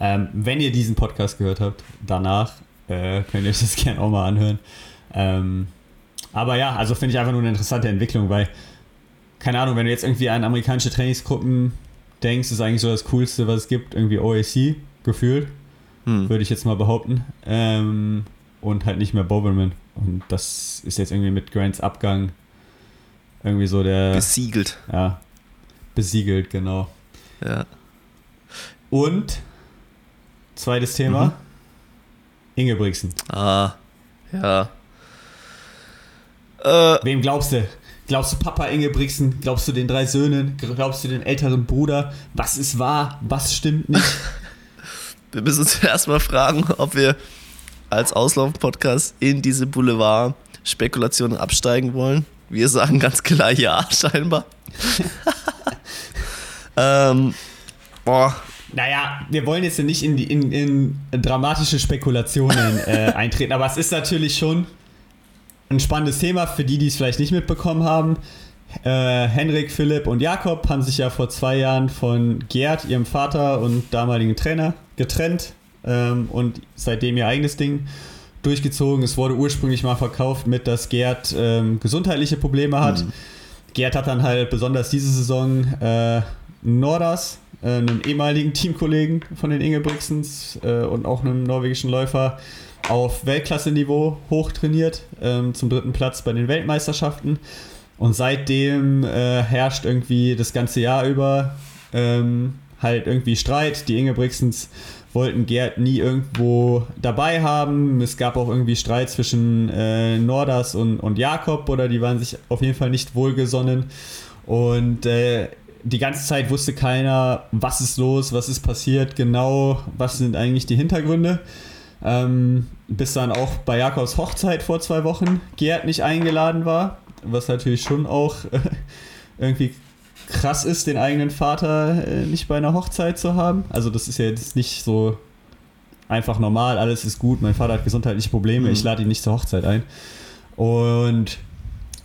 Ähm, wenn ihr diesen Podcast gehört habt, danach äh, könnt ihr euch das gerne auch mal anhören. Ähm, aber ja, also finde ich einfach nur eine interessante Entwicklung, weil, keine Ahnung, wenn du jetzt irgendwie an amerikanische Trainingsgruppen denkst, ist eigentlich so das Coolste, was es gibt, irgendwie OAC gefühlt, hm. würde ich jetzt mal behaupten. Ähm, und halt nicht mehr Boberman. Und das ist jetzt irgendwie mit Grants Abgang irgendwie so der. Besiegelt. Ja. Besiegelt, genau. Ja. Und zweites Thema. Mhm. Ingebrigtsen. Ah, ja. Äh, Wem glaubst du? Glaubst du Papa Ingebrigtsen? Glaubst du den drei Söhnen? Glaubst du den älteren Bruder? Was ist wahr? Was stimmt nicht? wir müssen uns erstmal fragen, ob wir als Auslauf-Podcast in diese Boulevard-Spekulationen absteigen wollen. Wir sagen ganz klar ja, scheinbar. ähm, boah. Naja, wir wollen jetzt nicht in, die, in, in dramatische Spekulationen äh, eintreten, aber es ist natürlich schon ein spannendes Thema für die, die es vielleicht nicht mitbekommen haben. Äh, Henrik, Philipp und Jakob haben sich ja vor zwei Jahren von Gerd, ihrem Vater und damaligen Trainer, getrennt ähm, und seitdem ihr eigenes Ding durchgezogen. Es wurde ursprünglich mal verkauft mit, dass Gerd ähm, gesundheitliche Probleme hat. Mhm. Gerd hat dann halt besonders diese Saison äh, Nordas, äh, einem ehemaligen Teamkollegen von den Ingebrigtsens äh, und auch einem norwegischen Läufer, auf Weltklasse-Niveau hochtrainiert, ähm, zum dritten Platz bei den Weltmeisterschaften. Und seitdem äh, herrscht irgendwie das ganze Jahr über ähm, halt irgendwie Streit. Die Ingebrigtsens wollten Gerd nie irgendwo dabei haben. Es gab auch irgendwie Streit zwischen äh, Nordas und, und Jakob oder die waren sich auf jeden Fall nicht wohlgesonnen. Und äh, die ganze Zeit wusste keiner, was ist los, was ist passiert, genau, was sind eigentlich die Hintergründe. Ähm, bis dann auch bei Jakobs Hochzeit vor zwei Wochen Gerd nicht eingeladen war, was natürlich schon auch äh, irgendwie krass ist, den eigenen Vater äh, nicht bei einer Hochzeit zu haben. Also das ist ja jetzt nicht so einfach normal, alles ist gut, mein Vater hat gesundheitliche Probleme, mhm. ich lade ihn nicht zur Hochzeit ein. Und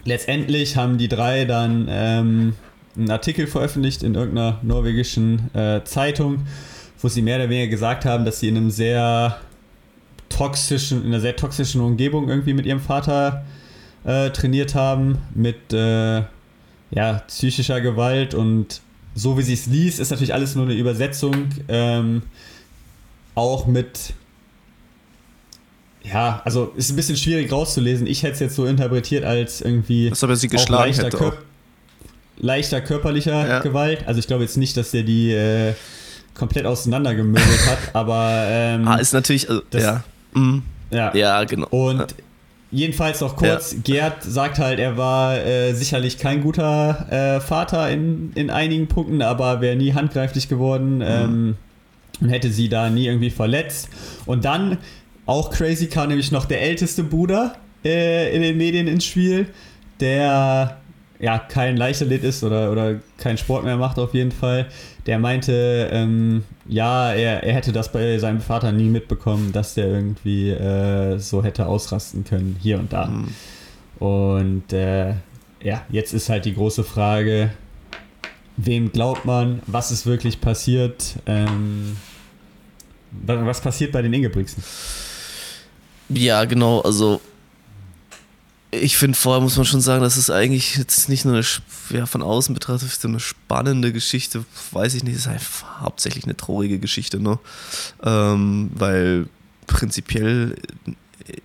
letztendlich haben die drei dann ähm, einen Artikel veröffentlicht in irgendeiner norwegischen äh, Zeitung, wo sie mehr oder weniger gesagt haben, dass sie in einem sehr toxischen, in einer sehr toxischen Umgebung irgendwie mit ihrem Vater äh, trainiert haben, mit äh, ja, psychischer Gewalt und so wie sie es liest, ist natürlich alles nur eine Übersetzung. Ähm, auch mit ja, also ist ein bisschen schwierig rauszulesen. Ich hätte es jetzt so interpretiert als irgendwie das aber sie geschlagen hätte Kör leichter körperlicher ja. Gewalt. Also ich glaube jetzt nicht, dass der die äh, komplett auseinandergemöbelt hat, aber ähm, ah, ist natürlich also, das, ja. Mhm. ja. ja genau. Und ja. jedenfalls noch kurz. Gerd sagt halt, er war äh, sicherlich kein guter äh, Vater in, in einigen Punkten, aber wäre nie handgreiflich geworden. Mhm. Ähm, und hätte sie da nie irgendwie verletzt. Und dann auch crazy kam nämlich noch der älteste Bruder äh, in den Medien ins Spiel, der ja kein Leichtathlet ist oder, oder keinen Sport mehr macht auf jeden Fall. Der meinte, ähm, ja, er, er hätte das bei seinem Vater nie mitbekommen, dass der irgendwie äh, so hätte ausrasten können, hier und da. Mhm. Und äh, ja, jetzt ist halt die große Frage, wem glaubt man, was ist wirklich passiert, ähm, was passiert bei den Ingebrigtsen? Ja, genau, also ich finde, vorher muss man schon sagen, das ist eigentlich jetzt nicht nur eine, ja, von außen betrachtet, eine spannende Geschichte, weiß ich nicht, ist einfach hauptsächlich eine traurige Geschichte, ne? Ähm, weil prinzipiell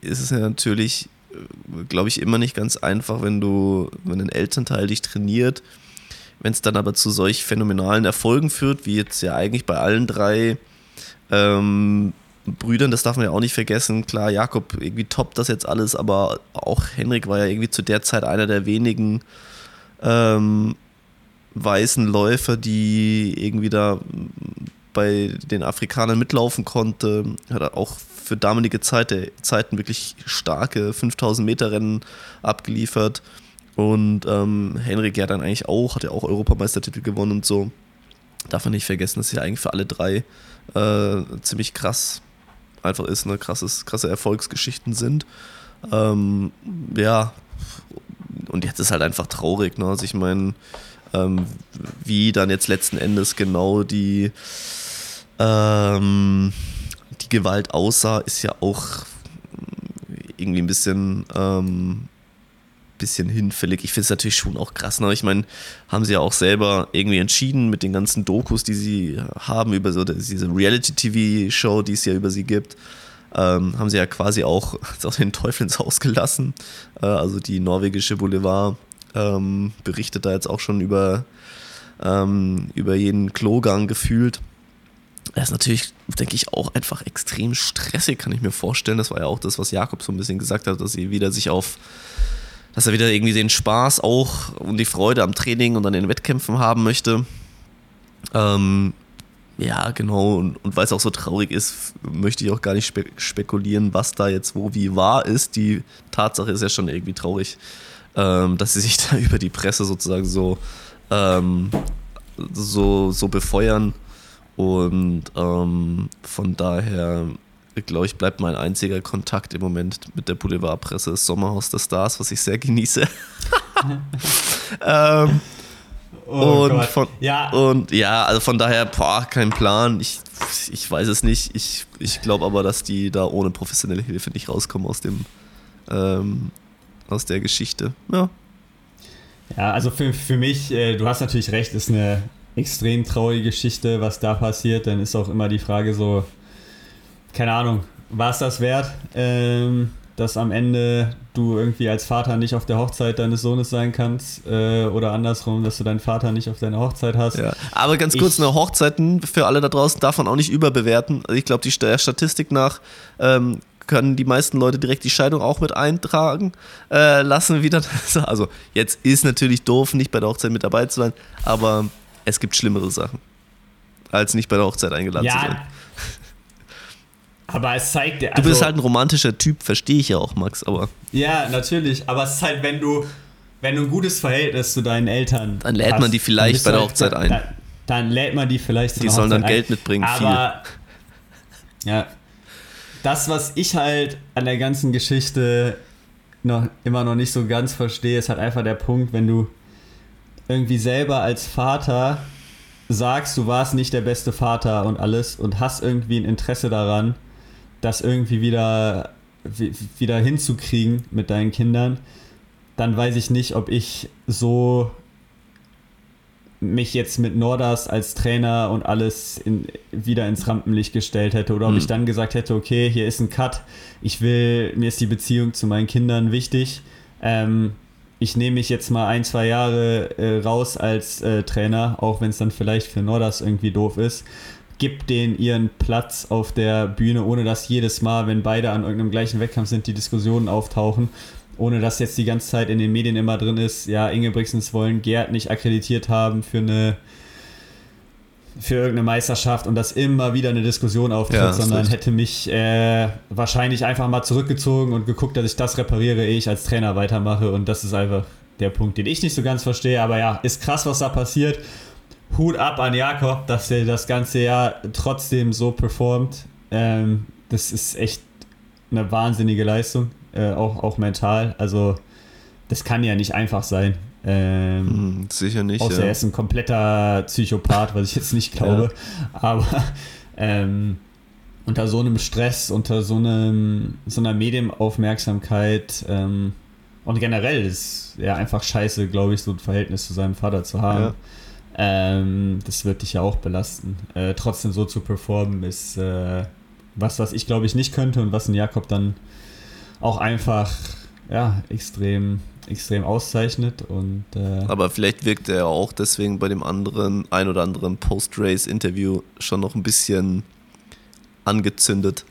ist es ja natürlich, glaube ich, immer nicht ganz einfach, wenn du, wenn ein Elternteil dich trainiert, wenn es dann aber zu solch phänomenalen Erfolgen führt, wie jetzt ja eigentlich bei allen drei ähm, Brüdern, das darf man ja auch nicht vergessen. Klar, Jakob irgendwie toppt das jetzt alles, aber auch Henrik war ja irgendwie zu der Zeit einer der wenigen ähm, weißen Läufer, die irgendwie da bei den Afrikanern mitlaufen konnte. Hat auch für damalige Zeit, Zeiten wirklich starke 5000 Meter Rennen abgeliefert. Und ähm, Henrik ja dann eigentlich auch, hat ja auch Europameistertitel gewonnen und so. Darf man nicht vergessen, dass ja eigentlich für alle drei äh, ziemlich krass einfach ist, ne, krasses, krasse Erfolgsgeschichten sind. Ähm, ja, und jetzt ist halt einfach traurig, ne? Also ich meine, ähm, wie dann jetzt letzten Endes genau die, ähm, die Gewalt aussah, ist ja auch irgendwie ein bisschen ähm, bisschen hinfällig. Ich finde es natürlich schon auch krass. Ne? Ich meine, haben sie ja auch selber irgendwie entschieden mit den ganzen Dokus, die sie haben über so diese Reality-TV-Show, die es ja über sie gibt. Ähm, haben sie ja quasi auch, auch den Teufel ins Haus gelassen. Äh, also die norwegische Boulevard ähm, berichtet da jetzt auch schon über, ähm, über jeden Klogang gefühlt. Das ist natürlich, denke ich, auch einfach extrem stressig, kann ich mir vorstellen. Das war ja auch das, was Jakob so ein bisschen gesagt hat, dass sie wieder sich auf dass er wieder irgendwie den Spaß auch und die Freude am Training und an den Wettkämpfen haben möchte. Ähm, ja, genau. Und, und weil es auch so traurig ist, möchte ich auch gar nicht spe spekulieren, was da jetzt wo wie wahr ist. Die Tatsache ist ja schon irgendwie traurig, ähm, dass sie sich da über die Presse sozusagen so, ähm, so, so befeuern. Und ähm, von daher glaube ich, bleibt mein einziger Kontakt im Moment mit der Boulevardpresse das Sommerhaus der Stars, was ich sehr genieße. ähm, oh und, von, ja. und ja, also von daher, boah, kein Plan. Ich, ich weiß es nicht. Ich, ich glaube aber, dass die da ohne professionelle Hilfe nicht rauskommen aus dem ähm, aus der Geschichte. Ja. Ja, also für, für mich, äh, du hast natürlich recht, ist eine extrem traurige Geschichte, was da passiert. Dann ist auch immer die Frage so, keine Ahnung, war es das wert, ähm, dass am Ende du irgendwie als Vater nicht auf der Hochzeit deines Sohnes sein kannst äh, oder andersrum, dass du deinen Vater nicht auf deiner Hochzeit hast. Ja. Aber ganz kurz, eine Hochzeiten für alle da draußen darf man auch nicht überbewerten. Also ich glaube, die Statistik nach ähm, können die meisten Leute direkt die Scheidung auch mit eintragen äh, lassen wieder. Also jetzt ist natürlich doof, nicht bei der Hochzeit mit dabei zu sein, aber es gibt schlimmere Sachen, als nicht bei der Hochzeit eingeladen ja, zu sein. Aber es zeigt dir. Also, du bist also halt ein romantischer Typ, verstehe ich ja auch, Max, aber. Ja, natürlich. Aber es ist halt, wenn du, wenn du ein gutes Verhältnis zu deinen Eltern Dann lädt hast, man die vielleicht bei der halt Hochzeit ein. Dann, dann, lädt man die vielleicht zu Die sollen dann Geld mitbringen, aber, viel. Ja. Das, was ich halt an der ganzen Geschichte noch immer noch nicht so ganz verstehe, ist halt einfach der Punkt, wenn du irgendwie selber als Vater sagst, du warst nicht der beste Vater und alles und hast irgendwie ein Interesse daran, das irgendwie wieder, wieder hinzukriegen mit deinen Kindern, dann weiß ich nicht, ob ich so mich jetzt mit Nordas als Trainer und alles in, wieder ins Rampenlicht gestellt hätte oder ob mhm. ich dann gesagt hätte, okay, hier ist ein Cut, ich will, mir ist die Beziehung zu meinen Kindern wichtig. Ähm, ich nehme mich jetzt mal ein, zwei Jahre äh, raus als äh, Trainer, auch wenn es dann vielleicht für Nordas irgendwie doof ist. Gib denen ihren Platz auf der Bühne, ohne dass jedes Mal, wenn beide an irgendeinem gleichen Wettkampf sind, die Diskussionen auftauchen. Ohne dass jetzt die ganze Zeit in den Medien immer drin ist, ja, Inge Brixens wollen Gerd nicht akkreditiert haben für eine für irgendeine Meisterschaft und dass immer wieder eine Diskussion auftritt, ja, sondern richtig. hätte mich äh, wahrscheinlich einfach mal zurückgezogen und geguckt, dass ich das repariere, ehe ich als Trainer weitermache. Und das ist einfach der Punkt, den ich nicht so ganz verstehe. Aber ja, ist krass, was da passiert. Hut ab an Jakob, dass er das ganze Jahr trotzdem so performt. Ähm, das ist echt eine wahnsinnige Leistung, äh, auch, auch mental. Also, das kann ja nicht einfach sein. Ähm, hm, sicher nicht. Außer ja. er ist ein kompletter Psychopath, was ich jetzt nicht glaube. Ja. Aber ähm, unter so einem Stress, unter so, einem, so einer Medienaufmerksamkeit ähm, und generell ist ja einfach scheiße, glaube ich, so ein Verhältnis zu seinem Vater zu haben. Ja. Ähm, das wird dich ja auch belasten. Äh, trotzdem so zu performen ist äh, was, was ich glaube ich nicht könnte und was ein Jakob dann auch einfach ja, extrem extrem auszeichnet. Und, äh Aber vielleicht wirkt er auch deswegen bei dem anderen, ein oder anderen Post-Race-Interview schon noch ein bisschen angezündet.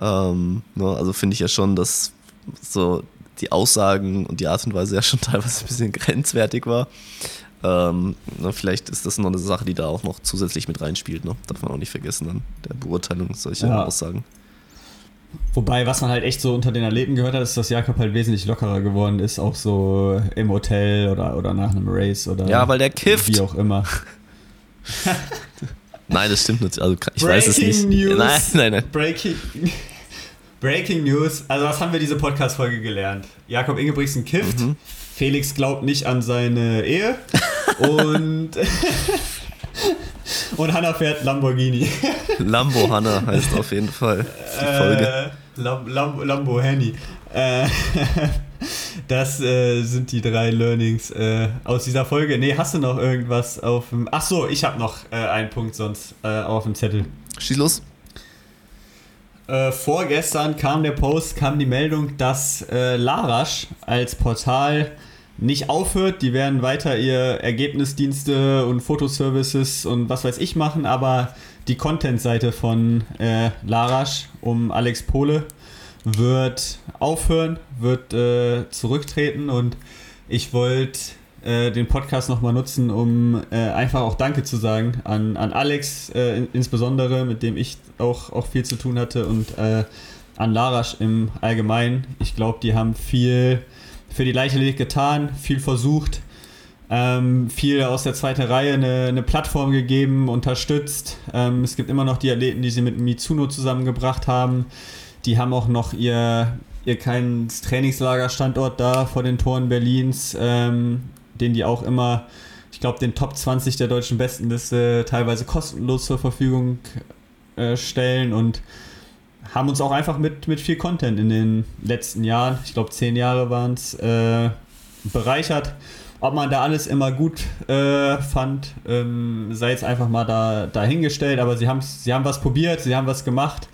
Ähm, ne? Also finde ich ja schon, dass so die Aussagen und die Art und Weise ja schon teilweise ein bisschen grenzwertig war. Ähm, ne? Vielleicht ist das noch eine Sache, die da auch noch zusätzlich mit reinspielt. Ne? Darf man auch nicht vergessen, dann der Beurteilung solcher ja. Aussagen. Wobei, was man halt echt so unter den Athleten gehört hat, ist, dass Jakob halt wesentlich lockerer geworden ist, auch so im Hotel oder, oder nach einem Race oder. Ja, weil der kifft. Wie auch immer. nein, das stimmt nicht. Also, ich Breaking weiß es nicht. News. Nein, nein, nein. Breaking, Breaking News. Also, was haben wir diese Podcast-Folge gelernt? Jakob Ingebrigtsen kifft. Mhm. Felix glaubt nicht an seine Ehe. und. Und Hanna fährt Lamborghini. Lambo Hanna heißt auf jeden Fall die Folge. Äh, Lam Lam Lambo Henny. Äh, das äh, sind die drei Learnings äh, aus dieser Folge. Nee, hast du noch irgendwas auf dem. Ach so, ich habe noch äh, einen Punkt sonst äh, auf dem Zettel. Schieß los. vorgestern kam der Post, kam die Meldung, dass Larasch als Portal nicht aufhört. Die werden weiter ihr Ergebnisdienste und Fotoservices und was weiß ich machen, aber die Content-Seite von äh, Larasch um Alex Pole wird aufhören, wird äh, zurücktreten und ich wollte äh, den Podcast nochmal nutzen, um äh, einfach auch Danke zu sagen an, an Alex äh, insbesondere, mit dem ich auch, auch viel zu tun hatte und äh, an Larasch im Allgemeinen. Ich glaube, die haben viel für die Leichtathletik getan, viel versucht, ähm, viel aus der zweiten Reihe eine, eine Plattform gegeben, unterstützt. Ähm, es gibt immer noch die Athleten, die sie mit Mizuno zusammengebracht haben. Die haben auch noch ihr, ihr keinen Trainingslagerstandort da vor den Toren Berlins, ähm, den die auch immer, ich glaube, den Top 20 der deutschen Bestenliste teilweise kostenlos zur Verfügung äh, stellen und haben uns auch einfach mit, mit viel Content in den letzten Jahren, ich glaube zehn Jahre waren es, äh, bereichert. Ob man da alles immer gut äh, fand, ähm, sei jetzt einfach mal da, dahingestellt, aber sie, sie haben was probiert, sie haben was gemacht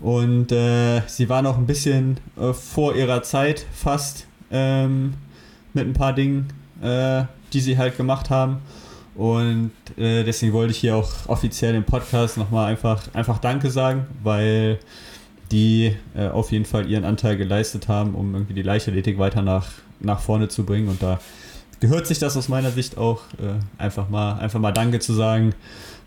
und äh, sie waren auch ein bisschen äh, vor ihrer Zeit fast ähm, mit ein paar Dingen, äh, die sie halt gemacht haben. Und äh, deswegen wollte ich hier auch offiziell im Podcast nochmal einfach, einfach Danke sagen, weil die äh, auf jeden Fall ihren Anteil geleistet haben, um irgendwie die Leichtathletik weiter nach, nach vorne zu bringen. Und da gehört sich das aus meiner Sicht auch, äh, einfach, mal, einfach mal Danke zu sagen.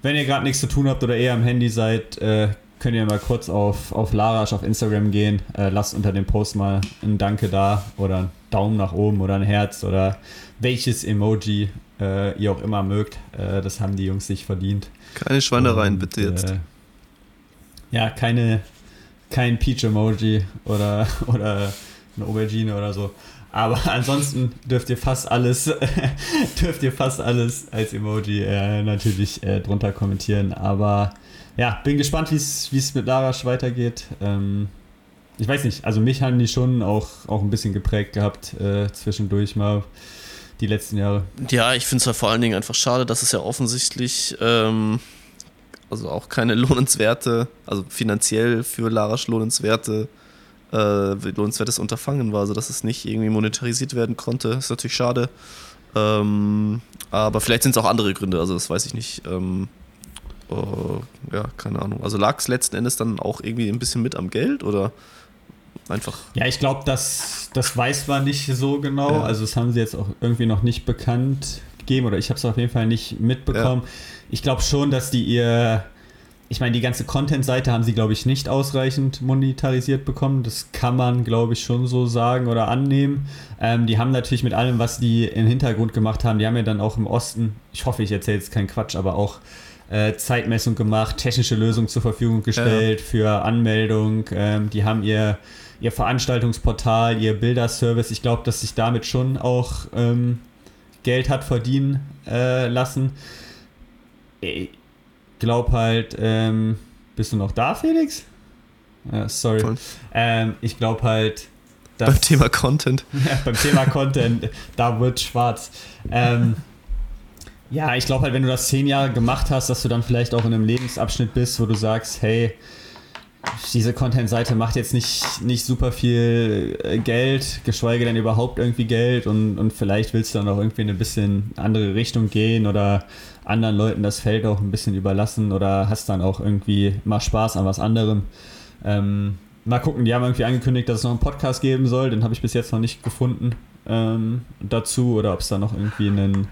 Wenn ihr gerade nichts zu tun habt oder eher am Handy seid, äh, könnt ihr mal kurz auf, auf Larasch auf Instagram gehen. Äh, lasst unter dem Post mal ein Danke da oder einen Daumen nach oben oder ein Herz oder welches Emoji äh, ihr auch immer mögt. Äh, das haben die Jungs sich verdient. Keine Schweinereien, bitte jetzt. Ja, keine, kein Peach-Emoji oder, oder eine Aubergine oder so. Aber ansonsten dürft ihr fast alles, dürft ihr fast alles als Emoji äh, natürlich äh, drunter kommentieren. Aber ja, bin gespannt, wie es mit Larasch weitergeht. Ähm, ich weiß nicht, also mich haben die schon auch, auch ein bisschen geprägt gehabt äh, zwischendurch mal die letzten Jahre. Ja, ich finde es ja vor allen Dingen einfach schade, dass es ja offensichtlich ähm, also auch keine lohnenswerte, also finanziell für Larasch lohnenswerte äh, lohnenswertes Unterfangen war, also dass es nicht irgendwie monetarisiert werden konnte. Ist natürlich schade. Ähm, aber vielleicht sind es auch andere Gründe, also das weiß ich nicht. Ähm, oh, ja, keine Ahnung. Also lag es letzten Endes dann auch irgendwie ein bisschen mit am Geld oder einfach? Ja, ich glaube, das, das weiß man nicht so genau. Ja. Also das haben sie jetzt auch irgendwie noch nicht bekannt gegeben oder ich habe es auf jeden Fall nicht mitbekommen. Ja. Ich glaube schon, dass die ihr ich meine, die ganze Content-Seite haben sie, glaube ich, nicht ausreichend monetarisiert bekommen. Das kann man, glaube ich, schon so sagen oder annehmen. Ähm, die haben natürlich mit allem, was die im Hintergrund gemacht haben, die haben ja dann auch im Osten, ich hoffe, ich erzähle jetzt keinen Quatsch, aber auch äh, Zeitmessung gemacht, technische Lösungen zur Verfügung gestellt ja. für Anmeldung. Ähm, die haben ihr, ihr Veranstaltungsportal, ihr Bilderservice. Ich glaube, dass sich damit schon auch ähm, Geld hat verdienen äh, lassen glaube halt, ähm, bist du noch da, Felix? Ja, sorry. Ähm, ich glaube halt, dass, beim Thema Content. Ja, beim Thema Content, da wird schwarz. Ähm, ja, ich glaube halt, wenn du das zehn Jahre gemacht hast, dass du dann vielleicht auch in einem Lebensabschnitt bist, wo du sagst, hey, diese Content-Seite macht jetzt nicht, nicht super viel äh, Geld, geschweige denn überhaupt irgendwie Geld und, und vielleicht willst du dann auch irgendwie in eine bisschen andere Richtung gehen oder anderen Leuten das Feld auch ein bisschen überlassen oder hast dann auch irgendwie mal Spaß an was anderem. Ähm, mal gucken, die haben irgendwie angekündigt, dass es noch einen Podcast geben soll, den habe ich bis jetzt noch nicht gefunden ähm, dazu oder ob es da noch irgendwie ein,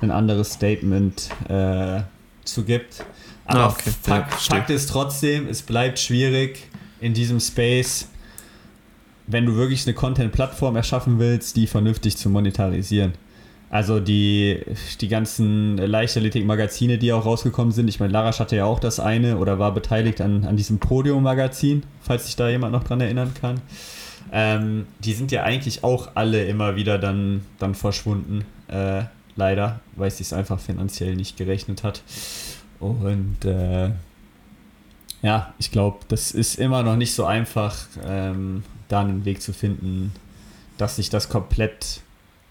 ein anderes Statement äh, zu gibt. Aber ah, okay. Fakt, ja, Fakt ist trotzdem, es bleibt schwierig in diesem Space, wenn du wirklich eine Content-Plattform erschaffen willst, die vernünftig zu monetarisieren. Also die, die ganzen Leichtathletik-Magazine, die auch rausgekommen sind. Ich meine, Larasch hatte ja auch das eine oder war beteiligt an, an diesem Podium-Magazin, falls sich da jemand noch dran erinnern kann. Ähm, die sind ja eigentlich auch alle immer wieder dann, dann verschwunden. Äh, leider, weil es sich einfach finanziell nicht gerechnet hat. Und äh, ja, ich glaube, das ist immer noch nicht so einfach, ähm, da einen Weg zu finden, dass sich das komplett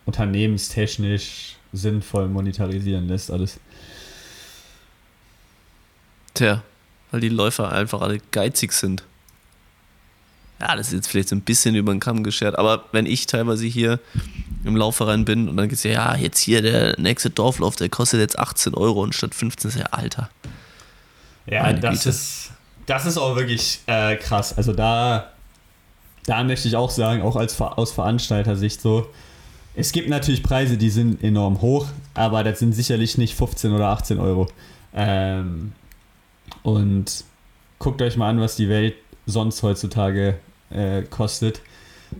unternehmenstechnisch sinnvoll monetarisieren lässt, alles. Tja, weil die Läufer einfach alle geizig sind. Ja, das ist jetzt vielleicht so ein bisschen über den Kamm geschert, aber wenn ich teilweise hier im Laufverein bin und dann geht es ja, ja, jetzt hier der nächste Dorflauf, der kostet jetzt 18 Euro und statt 15 ist ja Alter. Ja, das ist, das ist auch wirklich äh, krass. Also da, da möchte ich auch sagen, auch als aus Veranstalter-Sicht so, es gibt natürlich Preise, die sind enorm hoch, aber das sind sicherlich nicht 15 oder 18 Euro. Ähm, und guckt euch mal an, was die Welt sonst heutzutage äh, kostet.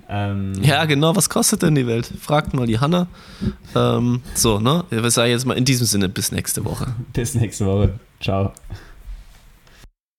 Ähm, ja, genau, was kostet denn die Welt? Fragt mal die Hanna. Ähm, so, ne? Ich sage jetzt mal in diesem Sinne bis nächste Woche. bis nächste Woche. Ciao.